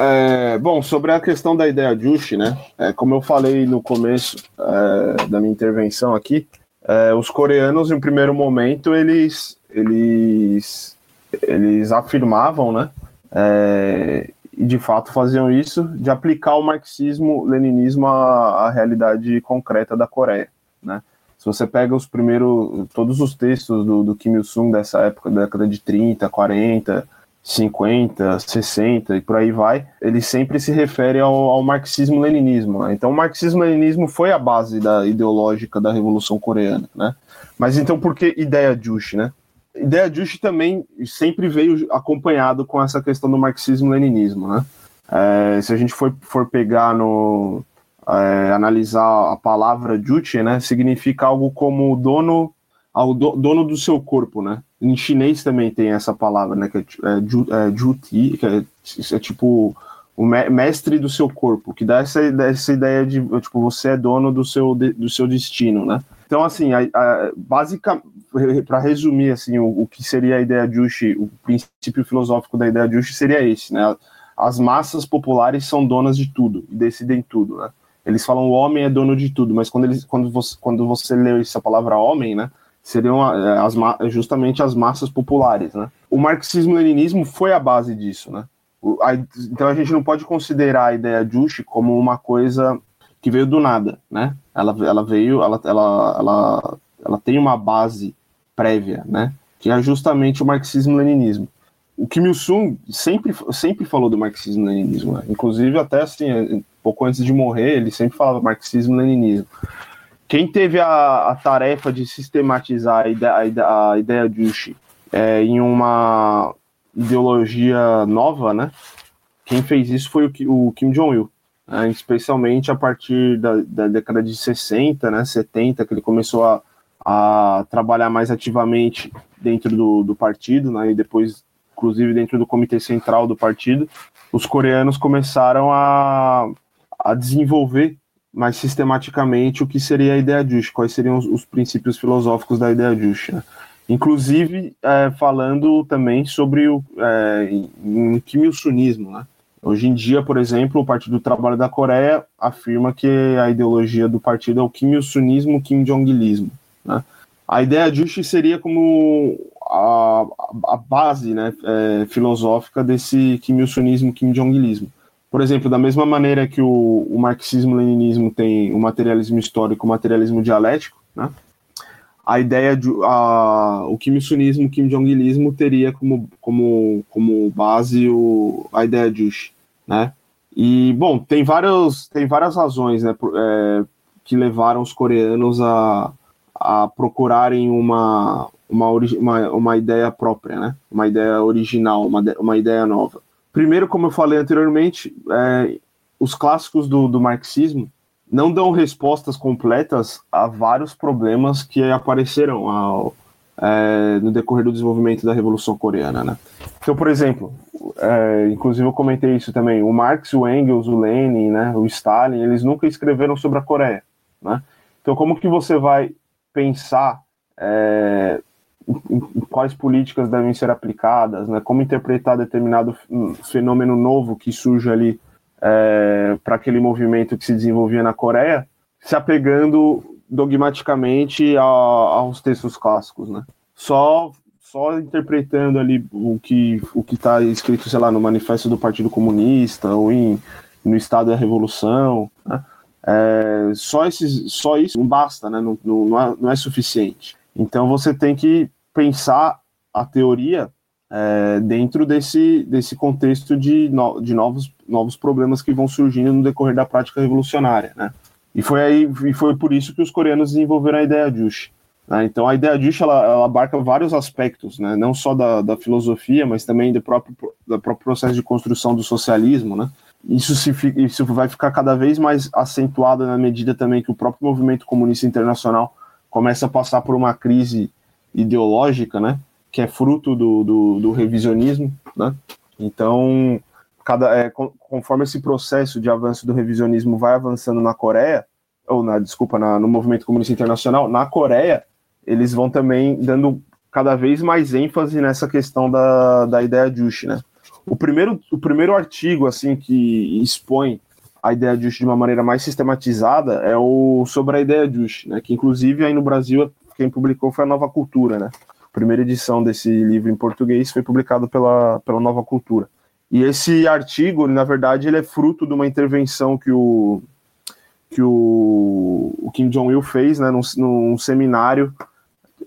É, bom, sobre a questão da ideia Juche, né? É, como eu falei no começo é, da minha intervenção aqui, é, os coreanos, em primeiro momento, eles, eles, eles afirmavam, né, é, e de fato faziam isso, de aplicar o marxismo-leninismo à, à realidade concreta da Coreia, né. Se você pega os primeiros, todos os textos do, do Kim Il-sung dessa época, da década de 30, 40, 50, 60 e por aí vai, ele sempre se refere ao, ao marxismo-leninismo. Né? Então, o marxismo-leninismo foi a base da ideológica da Revolução Coreana, né? Mas então, por que ideia Juche, né? Ideia Juche também sempre veio acompanhado com essa questão do marxismo-leninismo, né? É, se a gente for, for pegar no é, analisar a palavra Juche, né, significa algo como dono ao do, dono do seu corpo, né? Em chinês também tem essa palavra, né? Que é, é, é juti, que é, é, tipo o mestre do seu corpo, que dá essa, essa ideia de tipo você é dono do seu, do seu destino, né? Então assim, a, a, para resumir assim o, o, que seria a ideia de Juche, o princípio filosófico da ideia de Juche seria esse, né? As massas populares são donas de tudo e decidem tudo, né? Eles falam o homem é dono de tudo, mas quando eles quando você quando você lê essa palavra homem, né? seriam é, as, justamente as massas populares, né? O marxismo-leninismo foi a base disso, né? Então a gente não pode considerar a ideia Juche como uma coisa que veio do nada, né? Ela, ela veio, ela, ela, ela, ela tem uma base prévia, né? Que é justamente o marxismo-leninismo. O Kim Il-sung sempre, sempre falou do marxismo-leninismo, né? inclusive até assim, pouco antes de morrer, ele sempre falava marxismo-leninismo. Quem teve a, a tarefa de sistematizar a ideia, a ideia de Uchi é, em uma ideologia nova, né? Quem fez isso foi o, o Kim Jong-il, né? especialmente a partir da, da, década de 60, né, 70, que ele começou a, a trabalhar mais ativamente dentro do, do partido, né, e depois, inclusive, dentro do comitê central do partido, os coreanos começaram a, a desenvolver mais sistematicamente o que seria a ideia justa, quais seriam os, os, princípios filosóficos da ideia justa. Né? Inclusive, é, falando também sobre o é. Né? Hoje em dia, por exemplo, o Partido do Trabalho da Coreia afirma que a ideologia do partido é o Kim Il-sunismo, Kim Jong-ilismo. Né? A ideia justa seria como a, a base né, é, filosófica desse Kim Il-sunismo, Kim Jong-ilismo. Por exemplo, da mesma maneira que o, o marxismo-leninismo tem o materialismo histórico, o materialismo dialético, né? a ideia de a, o Kim Il-sunismo, Kim Jong-ilismo teria como, como, como base o, a ideia de Ush, né? E, bom, tem, vários, tem várias razões né, é, que levaram os coreanos a, a procurarem uma, uma, uma, uma ideia própria, né? Uma ideia original, uma, uma ideia nova. Primeiro, como eu falei anteriormente, é, os clássicos do, do marxismo não dão respostas completas a vários problemas que apareceram ao, é, no decorrer do desenvolvimento da Revolução Coreana. Né? Então, por exemplo, é, inclusive eu comentei isso também, o Marx, o Engels, o Lenin, né, o Stalin, eles nunca escreveram sobre a Coreia. Né? Então, como que você vai pensar é, quais políticas devem ser aplicadas, né, como interpretar determinado fenômeno novo que surge ali é, para aquele movimento que se desenvolvia na Coreia, se apegando dogmaticamente a, aos textos clássicos, né? Só só interpretando ali o que o que está escrito, sei lá, no Manifesto do Partido Comunista ou em, no Estado da Revolução, né? É, só, esses, só isso não basta, né? Não, não, é, não é suficiente. Então você tem que pensar a teoria é, dentro desse, desse contexto de, no, de novos, novos problemas que vão surgindo no decorrer da prática revolucionária, né? E foi aí e foi por isso que os coreanos desenvolveram a ideia Juche. Né? Então a ideia Juche ela, ela, abarca vários aspectos, né? Não só da, da filosofia, mas também do próprio, do próprio processo de construção do socialismo, né? Isso, se, isso vai ficar cada vez mais acentuado na medida também que o próprio movimento comunista internacional começa a passar por uma crise ideológica, né? Que é fruto do, do, do revisionismo, né? Então, cada, é, conforme esse processo de avanço do revisionismo vai avançando na Coreia, ou na, desculpa, na, no movimento comunista internacional, na Coreia, eles vão também dando cada vez mais ênfase nessa questão da, da ideia Juche, né? O primeiro, o primeiro artigo, assim, que expõe a ideia de Juche de uma maneira mais sistematizada é o sobre a ideia de Juche, né? Que inclusive aí no Brasil quem publicou foi a Nova Cultura, né? A primeira edição desse livro em português foi publicado pela, pela Nova Cultura. E esse artigo, na verdade, ele é fruto de uma intervenção que o que o, o Kim Jong-il fez, né, num, num seminário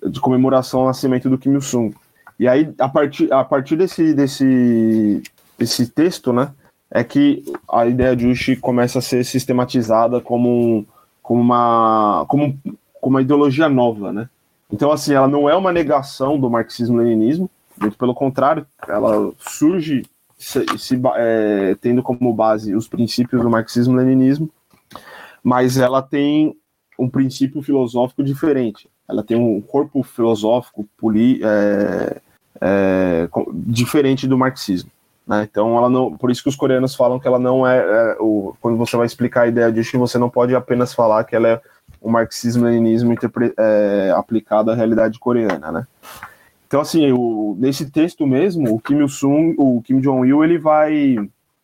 de comemoração ao nascimento do Kim Il-sung. E aí, a partir, a partir desse, desse, desse texto, né, é que a ideia de Uchi começa a ser sistematizada como, como, uma, como, como uma ideologia nova, né? Então, assim, ela não é uma negação do marxismo-leninismo, muito pelo contrário, ela surge se, se, é, tendo como base os princípios do marxismo-leninismo, mas ela tem um princípio filosófico diferente. Ela tem um corpo filosófico poli, é, é, diferente do marxismo. Né? Então, ela não, por isso que os coreanos falam que ela não é, é o, quando você vai explicar a ideia de você não pode apenas falar que ela é o marxismo-leninismo é, aplicado à realidade coreana, né? Então, assim, o, nesse texto mesmo, o Kim Il-sung, o Kim Jong-il, ele vai,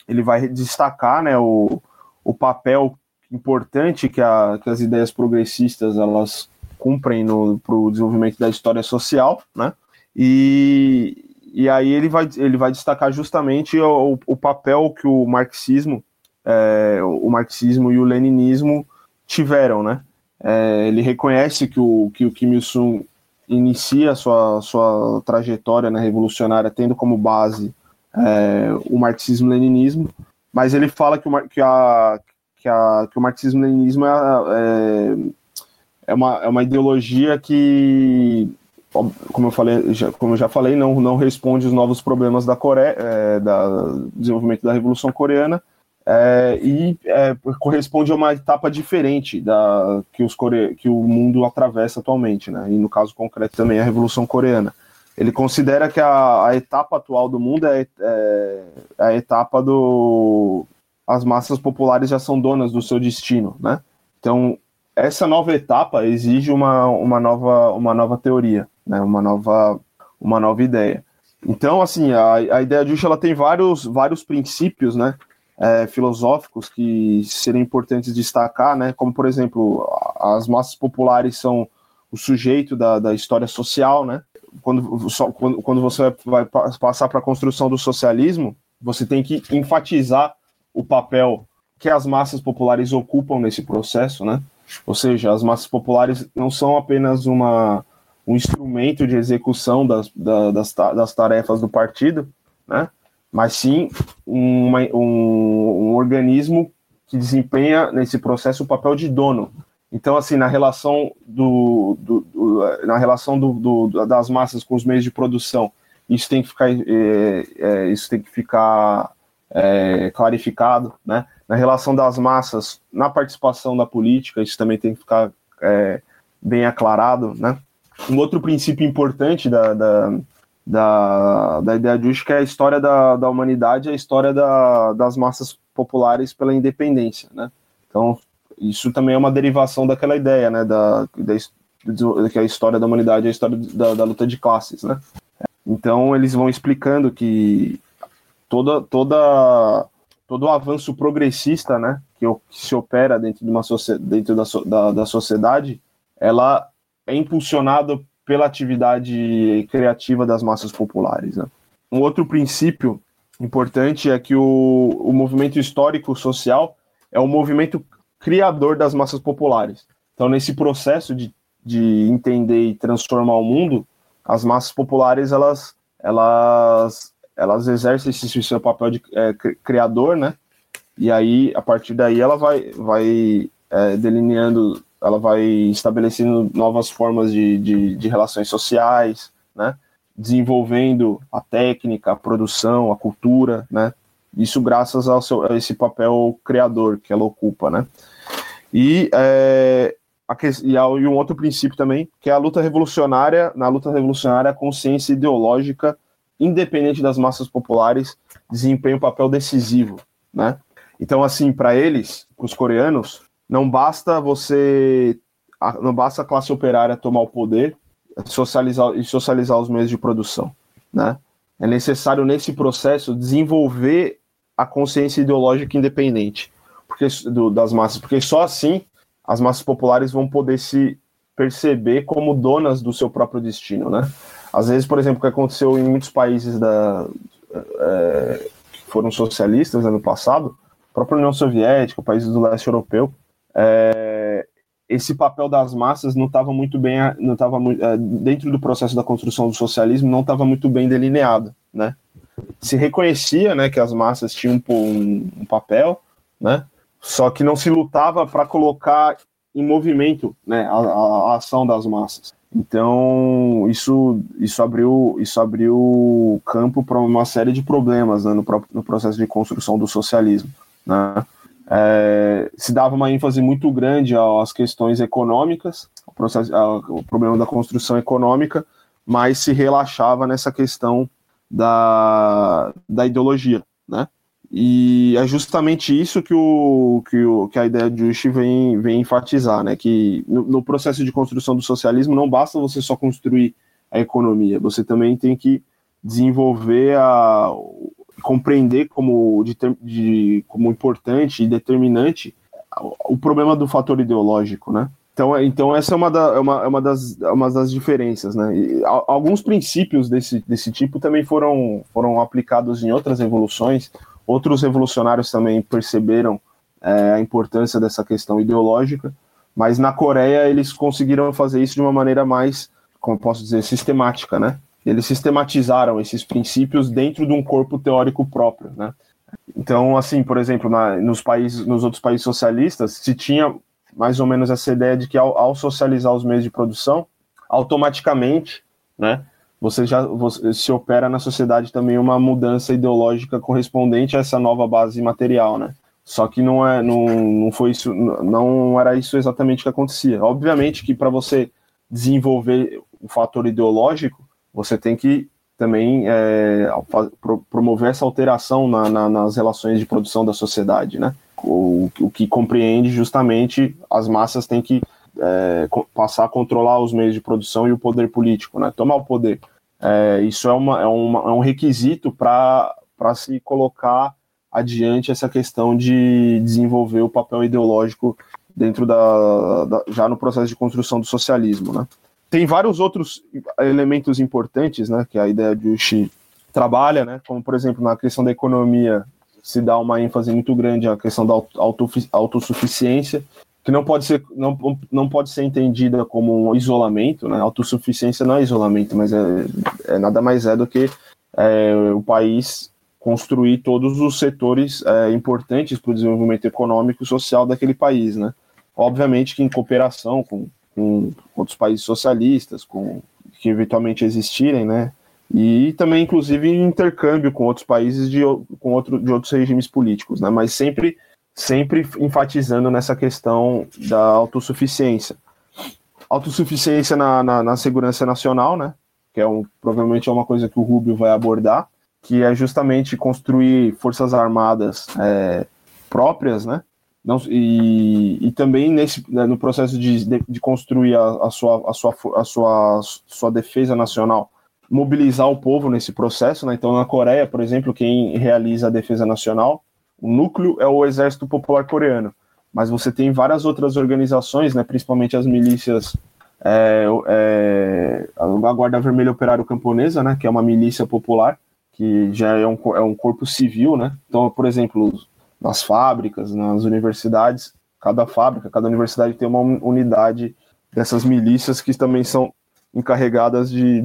ele vai destacar, né, o, o papel importante que, a, que as ideias progressistas elas cumprem para o desenvolvimento da história social, né? E, e aí ele vai, ele vai destacar justamente o, o papel que o marxismo, é, o marxismo e o leninismo tiveram, né? É, ele reconhece que o, que o Kim Il-sung inicia sua, sua trajetória né, revolucionária tendo como base é, o marxismo-leninismo, mas ele fala que, o, que, a, que, a, que o marxismo-leninismo é, é, é, uma, é uma ideologia que, como eu falei, já, como eu já falei, não, não responde os novos problemas da Coreia, é, da desenvolvimento da Revolução Coreana, é, e é, corresponde a uma etapa diferente da que, os core, que o mundo atravessa atualmente, né? E no caso concreto também a Revolução Coreana. Ele considera que a, a etapa atual do mundo é, é, a etapa do as massas populares já são donas do seu destino, né? Então, essa nova etapa exige uma, uma, nova, uma nova teoria, né? uma, nova, uma nova ideia. Então, assim, a, a ideia de Ush, ela tem vários, vários princípios, né? É, filosóficos que seriam importantes destacar, né? Como, por exemplo, as massas populares são o sujeito da, da história social, né? Quando, só, quando, quando você vai passar para a construção do socialismo, você tem que enfatizar o papel que as massas populares ocupam nesse processo, né? Ou seja, as massas populares não são apenas uma, um instrumento de execução das, das, das tarefas do partido, né? Mas sim uma, um, um organismo que desempenha nesse processo o papel de dono. Então, assim, na relação do, do, do na relação do, do, das massas com os meios de produção, isso tem que ficar, é, é, isso tem que ficar é, clarificado, né? Na relação das massas, na participação da política, isso também tem que ficar é, bem aclarado, né? Um outro princípio importante da, da, da, da ideia de Ush, que é a história da, da humanidade, a história da, das massas populares pela independência, né? Então, isso também é uma derivação daquela ideia, né? Da, da, que a história da humanidade é a história da, da luta de classes, né? Então, eles vão explicando que toda, toda, todo o avanço progressista né, que, que se opera dentro, de uma dentro da, da, da sociedade, ela é impulsionada pela atividade criativa das massas populares. Né? Um outro princípio importante é que o, o movimento histórico social é o movimento criador das massas populares. Então, nesse processo de, de entender e transformar o mundo, as massas populares elas, elas elas exercem esse seu papel de é, criador, né? E aí, a partir daí, ela vai, vai é, delineando, ela vai estabelecendo novas formas de, de, de, relações sociais, né? Desenvolvendo a técnica, a produção, a cultura, né? Isso graças ao seu, a esse papel criador que ela ocupa, né? E, é, a, e, e um outro princípio também, que é a luta revolucionária, na luta revolucionária, a consciência ideológica independente das massas populares, desempenha um papel decisivo, né? Então, assim, para eles, os coreanos, não basta você, não basta a classe operária tomar o poder, socializar e socializar os meios de produção, né? É necessário nesse processo desenvolver a consciência ideológica independente, porque, do, das massas, porque só assim as massas populares vão poder se perceber como donas do seu próprio destino, né? Às vezes, por exemplo, o que aconteceu em muitos países da, é, que foram socialistas né, no passado, a própria União Soviética, países do leste europeu, é, esse papel das massas não estava muito bem, não estava é, dentro do processo da construção do socialismo, não estava muito bem delineado, né? Se reconhecia, né, que as massas tinham um, um papel, né? Só que não se lutava para colocar em movimento, né, a, a, ação das massas. Então, isso, isso, abriu, isso abriu campo para uma série de problemas né, no, no, processo de construção do socialismo. Né? É, se dava uma ênfase muito grande às questões econômicas, o, processo, ao problema da construção econômica, mas se relaxava nessa questão da, da ideologia. Né? E é justamente isso que, o, que, o, que a ideia de Ushi vem, vem enfatizar, né? que no, no, processo de construção do socialismo não basta você só construir a economia, você também tem que desenvolver a compreender como, de, de, como importante e determinante o problema do fator ideológico, né? Então, então essa é uma, da, é uma, é uma, das, é uma das diferenças, né? E alguns princípios desse, desse tipo também foram, foram aplicados em outras revoluções, Outros revolucionários também perceberam é, a importância dessa questão ideológica, mas na Coreia eles conseguiram fazer isso de uma maneira mais, como posso dizer, sistemática, né? Eles sistematizaram esses princípios dentro de um corpo teórico próprio, né? Então, assim, por exemplo, na, nos países, nos outros países socialistas, se tinha mais ou menos essa ideia de que ao, ao socializar os meios de produção, automaticamente, né, você já você, se opera na sociedade também uma mudança ideológica correspondente a essa nova base material, né? Só que não é, não, não foi isso, não era isso exatamente que acontecia. Obviamente que para você desenvolver o fator ideológico, você tem que também é, promover essa alteração na, na, nas relações de produção da sociedade, né? O, o que compreende justamente as massas têm que é, passar a controlar os meios de produção e o poder político, né? Tomar o poder. É, isso é, uma, é, uma, é um requisito para se colocar adiante essa questão de desenvolver o papel ideológico dentro da, da, já no processo de construção do socialismo, né? Tem vários outros elementos importantes, né, que a ideia de Uchi trabalha, né, como por exemplo na questão da economia se dá uma ênfase muito grande à questão da autossuficiência que não pode ser, não, não pode ser entendida como um isolamento, né? Autossuficiência não é isolamento, mas é, é nada mais é do que é, o país construir todos os setores é, importantes para o desenvolvimento econômico e social daquele país, né? Obviamente que em cooperação com, com outros países socialistas, com que eventualmente existirem, né? E também, inclusive, intercâmbio com outros países de, com outro, de outros regimes políticos, né? Mas sempre sempre enfatizando nessa questão da autossuficiência. Autossuficiência na, na, na, segurança nacional, né? Que é um, provavelmente é uma coisa que o Rubio vai abordar, que é justamente construir forças armadas é, próprias, né? Não, e, e também nesse, né, no processo de, de, construir a, a, sua, a, sua, a sua, sua defesa nacional, mobilizar o povo nesse processo, né? Então, na Coreia, por exemplo, quem realiza a defesa nacional o núcleo é o Exército Popular Coreano, mas você tem várias outras organizações, né, principalmente as milícias, é, é, a Guarda Vermelha Operário Camponesa, né, que é uma milícia popular, que já é um, é um corpo civil, né? Então, por exemplo, nas fábricas, nas universidades, cada fábrica, cada universidade tem uma unidade dessas milícias que também são encarregadas de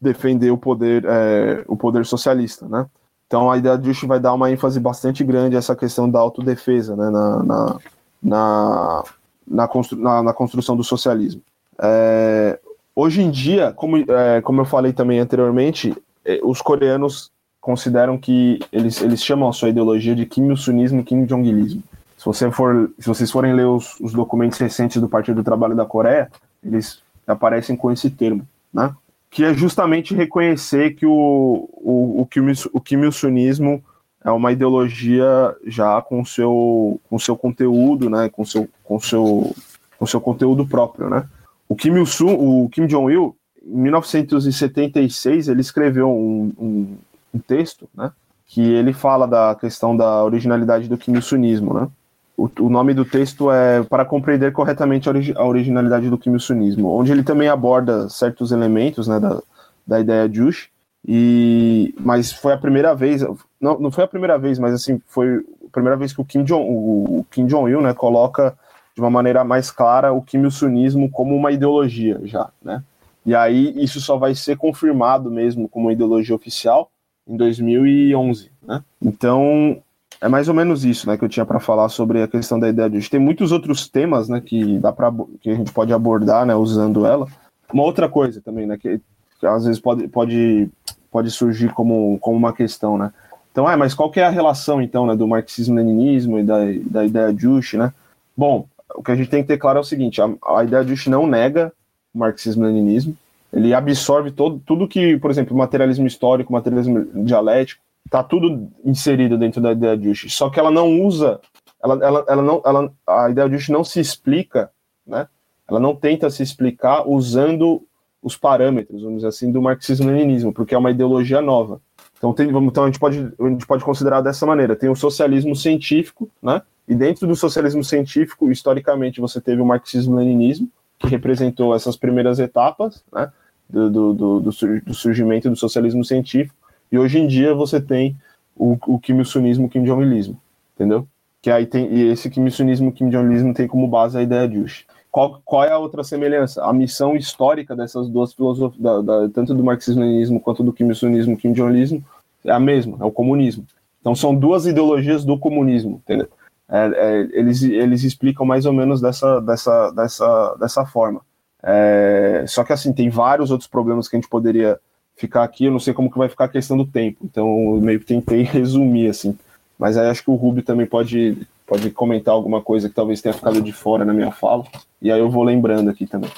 defender o poder, é, o poder socialista, né? Então a ideia de Justi vai dar uma ênfase bastante grande a essa questão da autodefesa né, na, na, na, na, constru, na, na construção do socialismo. É, hoje em dia, como, é, como eu falei também anteriormente, é, os coreanos consideram que eles, eles chamam a sua ideologia de Kim Il-sunismo e Kim Jong-ilismo. Se, você for, se vocês forem ler os, os documentos recentes do Partido do Trabalho da Coreia, eles aparecem com esse termo, né? que é justamente reconhecer que o, o, o, Kim, o Kim Il-sunismo é uma ideologia já com seu, com seu conteúdo, né, com seu, com seu, com seu conteúdo próprio, né. O Kim Il-sung, o Kim Jong-il, em 1976, ele escreveu um, um, um, texto, né, que ele fala da questão da originalidade do Kim Il-sunismo, né. o, o, nome do texto é Para Compreender Corretamente a, origi a Originalidade do Kim Il-sunismo, onde ele também aborda certos elementos né, da, da ideia Juche, e, mas foi a primeira vez, não, não foi a primeira vez, mas assim, foi a primeira vez que o Kim Jong, o, o Kim Jong-il né, coloca de uma maneira mais clara o Kim Il-sunismo como uma ideologia já, né? E aí isso só vai ser confirmado mesmo como ideologia oficial em 2011, né? Então, é mais ou menos isso, né, que eu tinha para falar sobre a questão da ideia de hoje. Tem muitos outros temas, né, que dá para que a gente pode abordar, né, usando ela. Uma outra coisa também, né, que, que às vezes pode, pode, pode surgir como, como uma questão, né. Então, ah, mas qual que é a relação, então, né, do marxismo-leninismo e da, da ideia de Juche, né? Bom, o que a gente tem que ter claro é o seguinte, a, a ideia de Juche não nega o marxismo-leninismo, ele absorve todo, tudo que, por exemplo, materialismo histórico, materialismo dialético, tá tudo inserido dentro da ideia de Ush, só que ela não usa, ela, ela, ela não, ela, a ideia de Ush não se explica, né? Ela não tenta se explicar usando os parâmetros, vamos dizer assim, do marxismo-leninismo, porque é uma ideologia nova. Então, tem, então a, gente pode, a gente pode considerar dessa maneira: tem o socialismo científico, né? E dentro do socialismo científico, historicamente, você teve o marxismo-leninismo, que representou essas primeiras etapas, né? Do, do, do, do surgimento do socialismo científico. E hoje em dia você tem o, o Kim Il-sunismo, o Kim Jong-ilismo, entendeu? Que aí tem, e esse Kim Il-sunismo, Kim Jong-ilismo tem como base a ideia de Ush. Qual, qual é a outra semelhança? A missão histórica dessas duas filosofias, da, da, tanto do marxismo-leninismo quanto do Kim Il-sunismo, Kim Jong-ilismo, é a mesma, é o comunismo. Então são duas ideologias do comunismo, entendeu? É, é, eles, eles explicam mais ou menos dessa, dessa, dessa, dessa forma. É, só que assim, tem vários outros problemas que a gente poderia ficar aqui, eu não sei como que vai ficar a questão do tempo. Então, meio que tentei resumir, assim. Mas aí acho que o Rubio também pode, pode comentar alguma coisa que talvez tenha ficado de fora na minha fala. E aí eu vou lembrando aqui também.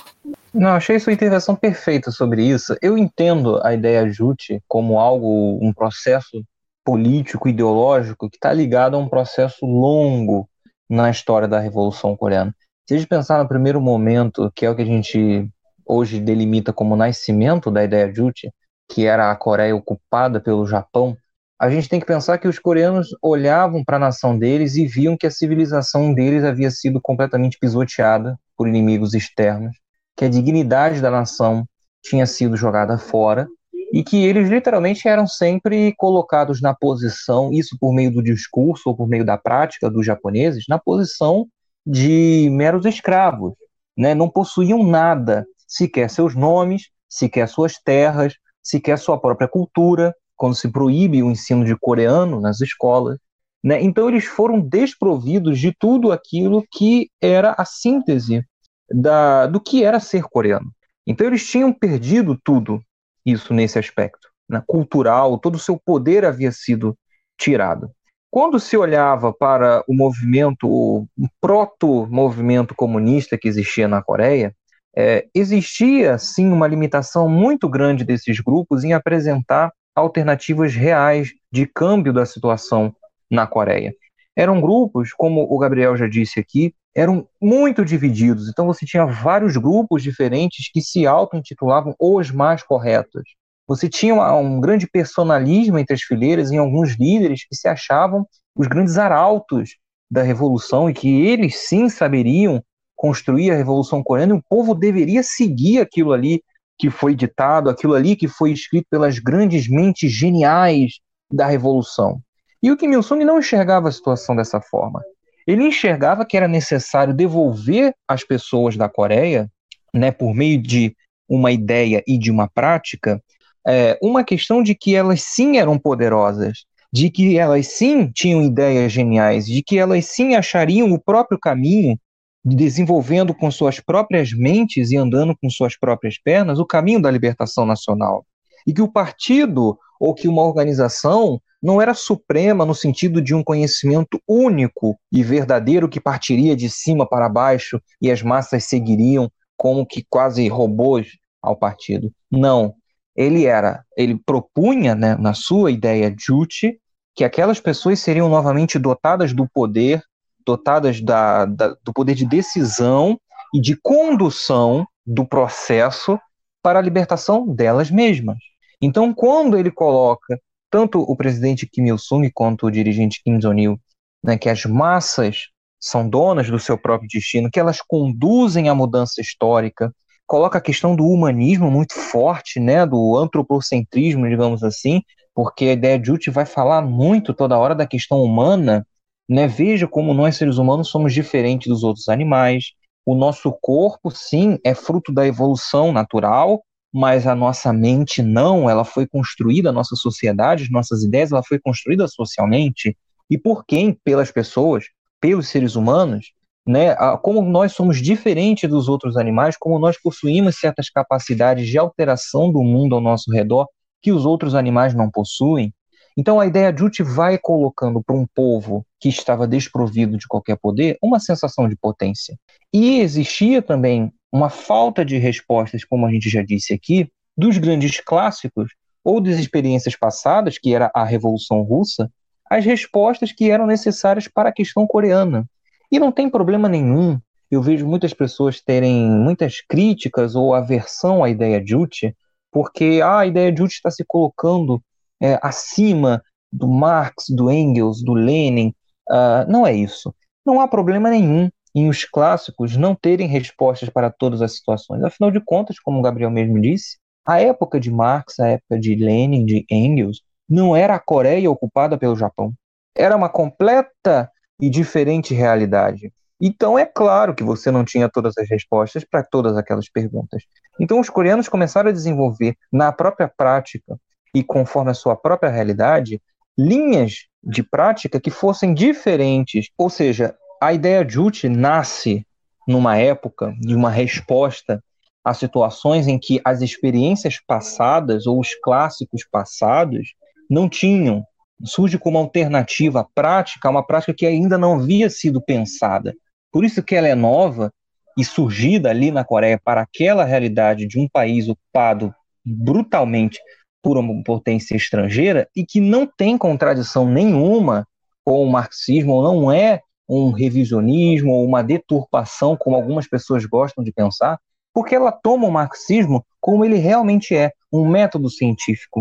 Não, achei sua intervenção perfeita sobre isso. Eu entendo a ideia Jute como algo, um processo político, ideológico, que está ligado a um processo longo na história da Revolução Coreana. Se a gente pensar no primeiro momento, que é o que a gente hoje delimita como nascimento da ideia Jute, que era a Coreia ocupada pelo Japão, a gente tem que pensar que os coreanos olhavam para a nação deles e viam que a civilização deles havia sido completamente pisoteada por inimigos externos, que a dignidade da nação tinha sido jogada fora e que eles literalmente eram sempre colocados na posição, isso por meio do discurso ou por meio da prática dos japoneses, na posição de meros escravos, né? Não possuíam nada, sequer seus nomes, sequer suas terras, sequer sua própria cultura, quando se proíbe o ensino de coreano nas escolas. Né? Então, eles foram desprovidos de tudo aquilo que era a síntese da, do que era ser coreano. Então, eles tinham perdido tudo isso nesse aspecto. Né? Cultural, todo o seu poder havia sido tirado. Quando se olhava para o movimento, o proto-movimento comunista que existia na Coreia, é, existia sim uma limitação muito grande desses grupos em apresentar alternativas reais de câmbio da situação na Coreia. Eram grupos, como o Gabriel já disse aqui, eram muito divididos. Então você tinha vários grupos diferentes que se auto-intitulavam os mais corretos. Você tinha uma, um grande personalismo entre as fileiras em alguns líderes que se achavam os grandes arautos da revolução e que eles sim saberiam construir a Revolução Coreana, e o povo deveria seguir aquilo ali que foi ditado, aquilo ali que foi escrito pelas grandes mentes geniais da Revolução. E o Kim Il-sung não enxergava a situação dessa forma. Ele enxergava que era necessário devolver às pessoas da Coreia, né, por meio de uma ideia e de uma prática, é, uma questão de que elas sim eram poderosas, de que elas sim tinham ideias geniais, de que elas sim achariam o próprio caminho desenvolvendo com suas próprias mentes e andando com suas próprias pernas o caminho da libertação nacional. E que o partido ou que uma organização não era suprema no sentido de um conhecimento único e verdadeiro que partiria de cima para baixo e as massas seguiriam como que quase robôs ao partido. Não. Ele era, ele propunha, né, na sua ideia Juche, que aquelas pessoas seriam novamente dotadas do poder dotadas da, da, do poder de decisão e de condução do processo para a libertação delas mesmas. Então, quando ele coloca tanto o presidente Kim Il-sung quanto o dirigente Kim Jong-il, né, que as massas são donas do seu próprio destino, que elas conduzem a mudança histórica, coloca a questão do humanismo muito forte, né, do antropocentrismo, digamos assim, porque a ideia de Uti vai falar muito toda hora da questão humana, né? Veja como nós seres humanos somos diferentes dos outros animais. O nosso corpo, sim, é fruto da evolução natural, mas a nossa mente não, ela foi construída, a nossa sociedade, as nossas ideias, ela foi construída socialmente. E por quem? Pelas pessoas, pelos seres humanos, né? Como nós somos diferentes dos outros animais, como nós possuímos certas capacidades de alteração do mundo ao nosso redor, que os outros animais não possuem. Então a ideia de Uti vai colocando para um povo que estava desprovido de qualquer poder uma sensação de potência. E existia também uma falta de respostas, como a gente já disse aqui, dos grandes clássicos ou das experiências passadas, que era a Revolução Russa, as respostas que eram necessárias para a questão coreana. E não tem problema nenhum. Eu vejo muitas pessoas terem muitas críticas ou aversão à ideia de Uti, porque ah, a ideia de Uti está se colocando é, acima do Marx, do Engels, do Lenin. Uh, não é isso. Não há problema nenhum em os clássicos não terem respostas para todas as situações. Afinal de contas, como o Gabriel mesmo disse, a época de Marx, a época de Lenin, de Engels, não era a Coreia ocupada pelo Japão. Era uma completa e diferente realidade. Então é claro que você não tinha todas as respostas para todas aquelas perguntas. Então os coreanos começaram a desenvolver na própria prática e conforme a sua própria realidade linhas de prática que fossem diferentes. Ou seja, a ideia de Juche nasce numa época de uma resposta a situações em que as experiências passadas ou os clássicos passados não tinham. Surge como alternativa prática, uma prática que ainda não havia sido pensada. Por isso que ela é nova e surgida ali na Coreia para aquela realidade de um país ocupado brutalmente por uma potência estrangeira e que não tem contradição nenhuma com o marxismo, não é um revisionismo ou uma deturpação, como algumas pessoas gostam de pensar, porque ela toma o marxismo como ele realmente é, um método científico,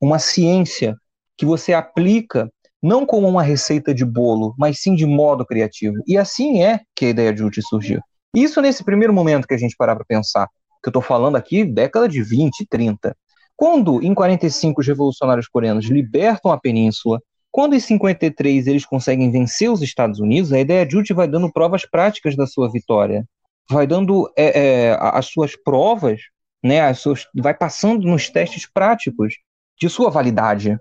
uma ciência que você aplica não como uma receita de bolo, mas sim de modo criativo. E assim é que a ideia de UTI surgiu. Isso nesse primeiro momento que a gente parar para pensar, que eu estou falando aqui, década de 20, 30. Quando, em 45, os revolucionários coreanos libertam a península, quando em 53 eles conseguem vencer os Estados Unidos, a ideia de UTI vai dando provas práticas da sua vitória. Vai dando é, é, as suas provas, né, as suas, vai passando nos testes práticos de sua validade.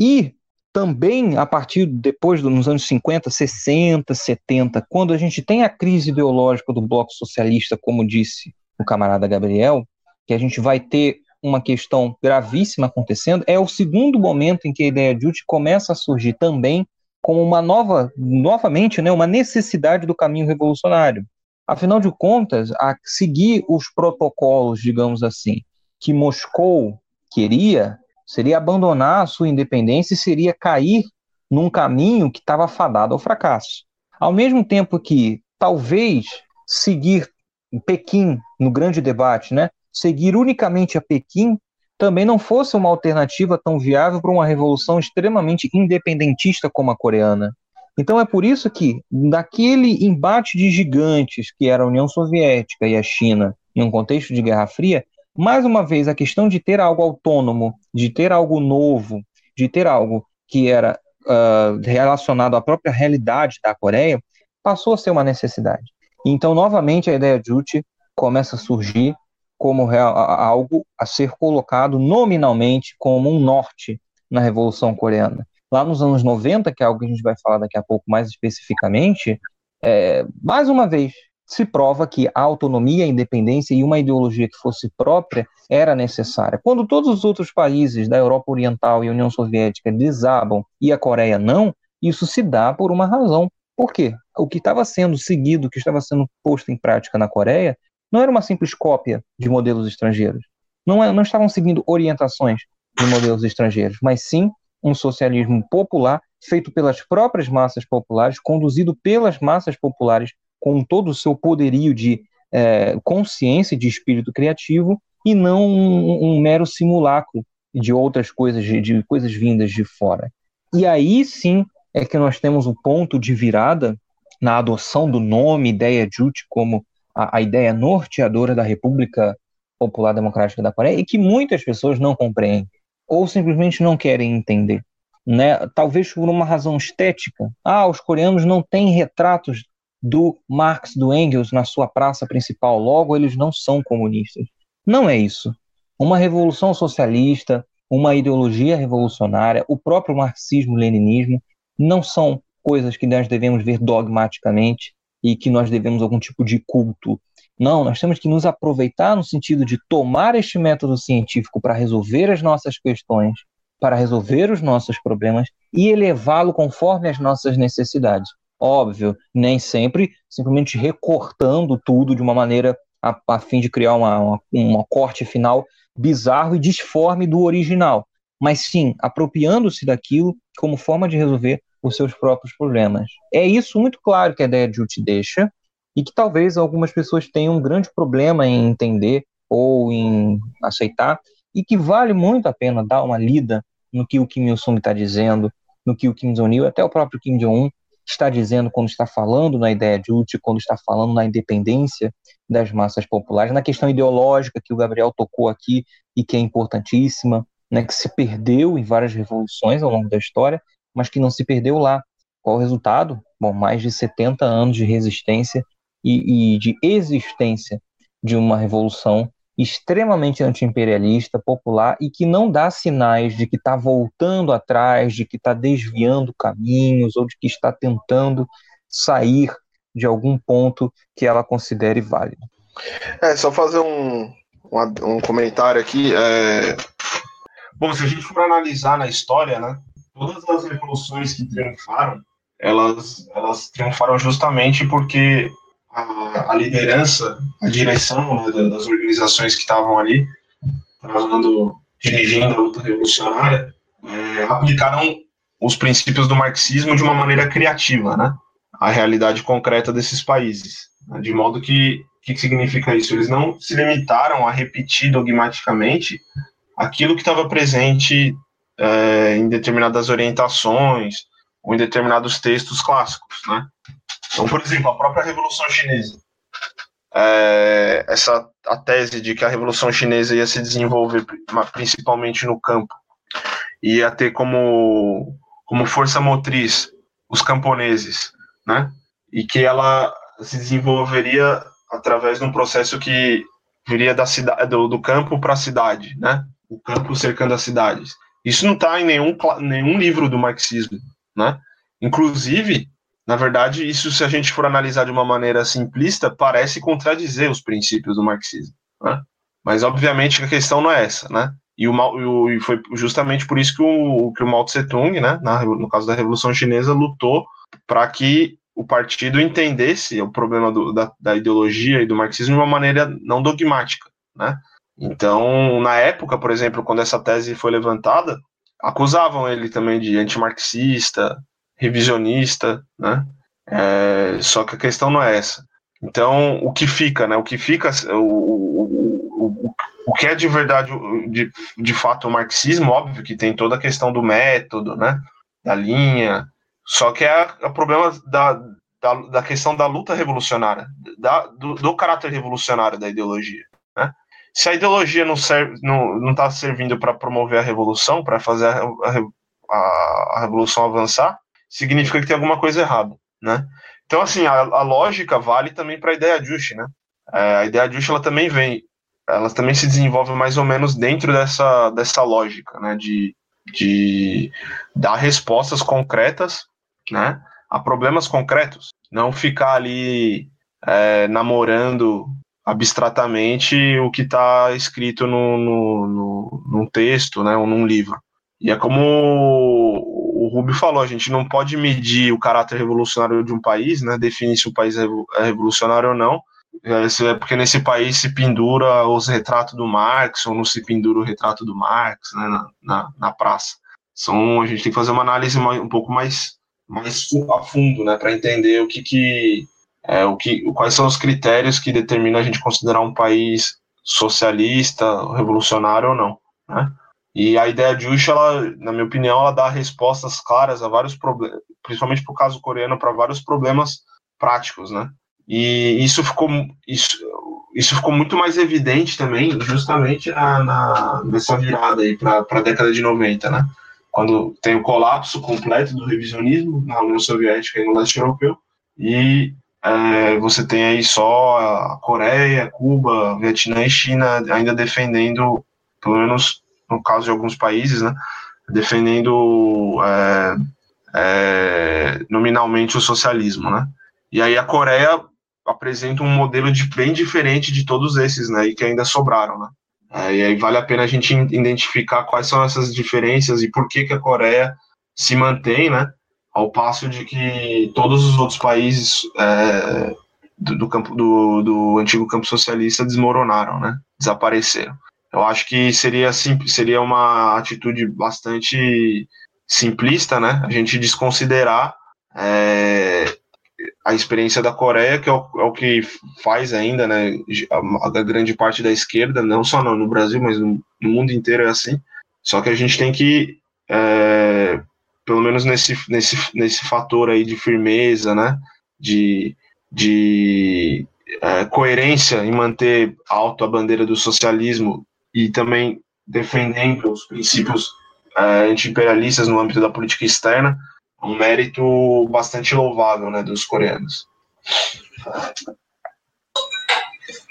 E também a partir depois dos anos 50, 60, 70, quando a gente tem a crise ideológica do bloco socialista, como disse o camarada Gabriel, que a gente vai ter uma questão gravíssima acontecendo, é o segundo momento em que a ideia de UT começa a surgir também como uma nova, novamente, né, uma necessidade do caminho revolucionário. Afinal de contas, a seguir os protocolos, digamos assim, que Moscou queria, seria abandonar a sua independência e seria cair num caminho que estava fadado ao fracasso. Ao mesmo tempo que talvez seguir Pequim no grande debate, né, seguir unicamente a Pequim também não fosse uma alternativa tão viável para uma revolução extremamente independentista como a coreana. Então é por isso que, naquele embate de gigantes que era a União Soviética e a China, em um contexto de Guerra Fria, mais uma vez, a questão de ter algo autônomo, de ter algo novo, de ter algo que era uh, relacionado à própria realidade da Coreia, passou a ser uma necessidade. Então, novamente, a ideia de Uchi começa a surgir como real, algo a ser colocado nominalmente como um norte na Revolução Coreana. Lá nos anos 90, que é algo que a gente vai falar daqui a pouco mais especificamente, é, mais uma vez, se prova que a autonomia, a independência e uma ideologia que fosse própria era necessária. Quando todos os outros países da Europa Oriental e União Soviética desabam e a Coreia não, isso se dá por uma razão. Por quê? O que estava sendo seguido, o que estava sendo posto em prática na Coreia, não era uma simples cópia de modelos estrangeiros. Não, é, não estavam seguindo orientações de modelos estrangeiros, mas sim um socialismo popular feito pelas próprias massas populares, conduzido pelas massas populares com todo o seu poderio de é, consciência, de espírito criativo, e não um, um mero simulacro de outras coisas, de, de, coisas vindas de fora. E aí sim é que nós temos o ponto de virada na adoção do nome ideia Juche como a, a ideia norteadora da República Popular Democrática da Coreia e que muitas pessoas não compreendem ou simplesmente não querem entender. Né? Talvez por uma razão estética. Ah, os coreanos não têm retratos do Marx, do Engels na sua praça principal, logo eles não são comunistas. Não é isso. Uma revolução socialista, uma ideologia revolucionária, o próprio marxismo-leninismo não são coisas que nós devemos ver dogmaticamente e que nós devemos algum tipo de culto. Não, nós temos que nos aproveitar no sentido de tomar este método científico para resolver as nossas questões, para resolver os nossos problemas e elevá-lo conforme as nossas necessidades. Óbvio, nem sempre simplesmente recortando tudo de uma maneira a, a fim de criar uma, uma, uma corte final bizarro e disforme do original, mas sim apropriando-se daquilo como forma de resolver os seus próprios problemas. É isso muito claro que a ideia de Jute deixa e que talvez algumas pessoas tenham um grande problema em entender ou em aceitar e que vale muito a pena dar uma lida no que o Kim Il-sung está dizendo, no que o Kim Jong-il, até o próprio Kim Jong-un está dizendo quando está falando na ideia de Uti, quando está falando na independência das massas populares, na questão ideológica que o Gabriel tocou aqui e que é importantíssima, né, que se perdeu em várias revoluções ao longo da história, mas que não se perdeu lá. Qual o resultado? Bom, mais de 70 anos de resistência e, e de existência de uma revolução extremamente antiimperialista, popular e que não dá sinais de que está voltando atrás, de que está desviando caminhos ou de que está tentando sair de algum ponto que ela considere válido. É, só fazer um, um, um comentário aqui. É... Bom, se a gente for analisar na história, né, todas as revoluções que triunfaram, elas, elas triunfaram justamente porque a, a liderança, a direção né, das organizações que estavam ali, trabalhando, dirigindo a luta revolucionária, é, aplicaram os princípios do marxismo de uma maneira criativa, né? A realidade concreta desses países. Né, de modo que, o que significa isso? Eles não se limitaram a repetir dogmaticamente aquilo que estava presente é, em determinadas orientações ou em determinados textos clássicos, né? Então, por exemplo, a própria Revolução Chinesa, é, essa a tese de que a Revolução Chinesa ia se desenvolver principalmente no campo, ia ter como, como força motriz os camponeses, né? E que ela se desenvolveria através de um processo que viria da cidade, do, do campo para a cidade, né? O campo cercando as cidades. Isso não está em nenhum, nenhum livro do marxismo, né? Inclusive, na verdade, isso, se a gente for analisar de uma maneira simplista, parece contradizer os princípios do marxismo. Né? Mas, obviamente, a questão não é essa. Né? E, o, e foi justamente por isso que o, que o Mao Tse-tung, né, no caso da Revolução Chinesa, lutou para que o partido entendesse o problema do, da, da, ideologia e do marxismo de uma maneira não dogmática. Né? Então, na época, por exemplo, quando essa tese foi levantada, acusavam ele também de antimarxista, revisionista, né? É, só que a questão não é essa. Então, o que fica, né? O que fica, o, o, o, o que é de verdade, de, de fato, o marxismo, óbvio que tem toda a questão do método, né? Da linha, só que é o problema da, da, da, questão da luta revolucionária, da, do, do, caráter revolucionário da ideologia. Né? Se a ideologia não serve, não está servindo para promover a revolução, para fazer a, a, a, revolução avançar, significa que tem alguma coisa errada, né? Então, assim, a, a lógica vale também para a ideia ajuste, né? É, a ideia ajuste, ela também vem, ela também se desenvolve mais ou menos dentro dessa, dessa lógica, né? De, de dar respostas concretas, né? A problemas concretos, não ficar ali é, namorando abstratamente o que está escrito no, no, no, num texto, né, ou num livro. E é como Rubio falou, a gente não pode medir o caráter revolucionário de um país, né, definir se o país é, é revolucionário ou não, é, é porque nesse país se pendura os retratos do Marx ou não se pendura o retrato do Marx né, na, na, na praça. São, a gente tem que fazer uma análise um pouco mais, mais a fundo, né, para entender o que, que, é, o que, quais são os critérios que determinam a gente considerar um país socialista, revolucionário ou não, né? E a ideia de Ush, ela, na minha opinião, ela dá respostas claras a vários problemas, principalmente para o caso coreano, para vários problemas práticos, né? E isso ficou, isso, isso ficou muito mais evidente também, justamente na, na nessa virada aí para a década de 90, né? Quando tem o colapso completo do revisionismo na União Soviética e no leste europeu, e é, você tem aí só a Coreia, Cuba, Vietnã e China ainda defendendo, pelo menos no caso de alguns países, né? Defendendo é, é, nominalmente o socialismo, né? E aí a Coreia apresenta um modelo de, bem diferente de todos esses, né, e que ainda sobraram, né. É, e aí vale a pena a gente identificar quais são essas diferenças e por que que a Coreia se mantém, né, ao passo de que todos os outros países é, do, do, campo do, do antigo campo socialista desmoronaram, né, desapareceram. Eu acho que seria seria uma atitude bastante simplista, né, a gente desconsiderar é, a experiência da Coreia, que é o, é o, que faz ainda, né, a, grande parte da esquerda, não só no, no Brasil, mas no, no, mundo inteiro é assim. Só que a gente tem que, é, pelo menos nesse, nesse, nesse fator aí de firmeza, né, de, de é, coerência em manter alto a bandeira do socialismo e também defendendo os princípios é, anti-imperialistas no âmbito da política externa, um mérito bastante louvável né, dos coreanos.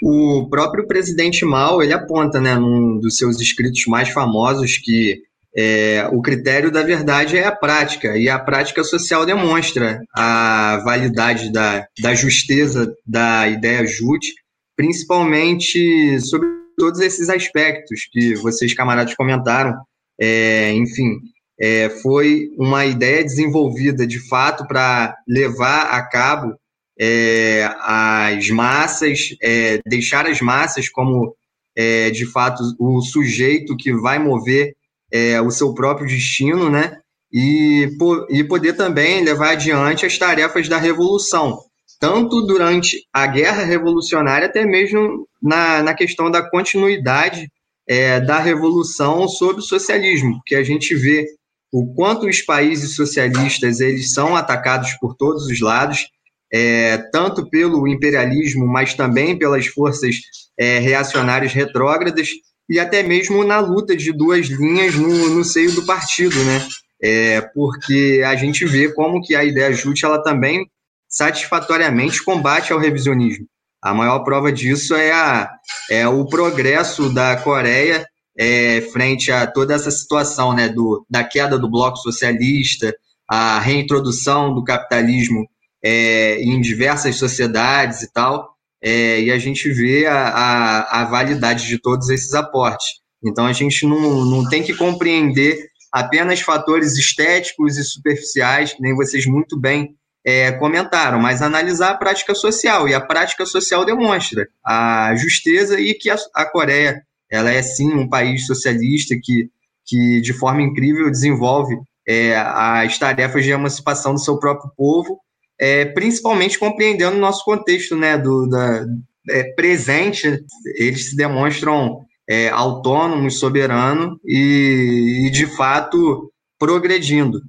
O próprio presidente Mao ele aponta, né, num dos seus escritos mais famosos, que é, o critério da verdade é a prática, e a prática social demonstra a validade da, da justeza da ideia JUT, principalmente sobre todos esses aspectos que vocês, camaradas, comentaram. É, enfim, é, foi uma ideia desenvolvida de fato para levar a cabo é, as massas, é, deixar as massas como é, de fato o sujeito que vai mover é, o seu próprio destino, né? E, e poder também levar adiante as tarefas da revolução, tanto durante a guerra revolucionária, até mesmo na, na questão da continuidade é, da revolução sobre o socialismo, que a gente vê o quanto os países socialistas eles são atacados por todos os lados, é, tanto pelo imperialismo, mas também pelas forças é, reacionárias retrógradas e até mesmo na luta de duas linhas no, no seio do partido, né? É, porque a gente vê como que a ideia Jute ela também satisfatoriamente combate ao revisionismo. A maior prova disso é, a, é o progresso da Coreia é, frente a toda essa situação né, do, da queda do bloco socialista, a reintrodução do capitalismo é, em diversas sociedades e tal, é, e a gente vê a, a, a, validade de todos esses aportes. Então a gente não, não tem que compreender apenas fatores estéticos e superficiais, nem vocês muito bem é, comentaram, mas analisar a prática social, e a prática social demonstra a justeza e que a, a Coreia ela é sim um país socialista que, que de forma incrível desenvolve é, as tarefas de emancipação do seu próprio povo, é, principalmente compreendendo o nosso contexto né, do, da, é, presente, eles se demonstram é, autônomos, soberanos e, e, de fato, progredindo.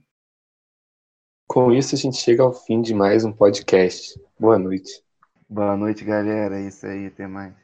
Com isso, a gente chega ao fim de mais um podcast. Boa noite. Boa noite, galera. É isso aí, até mais.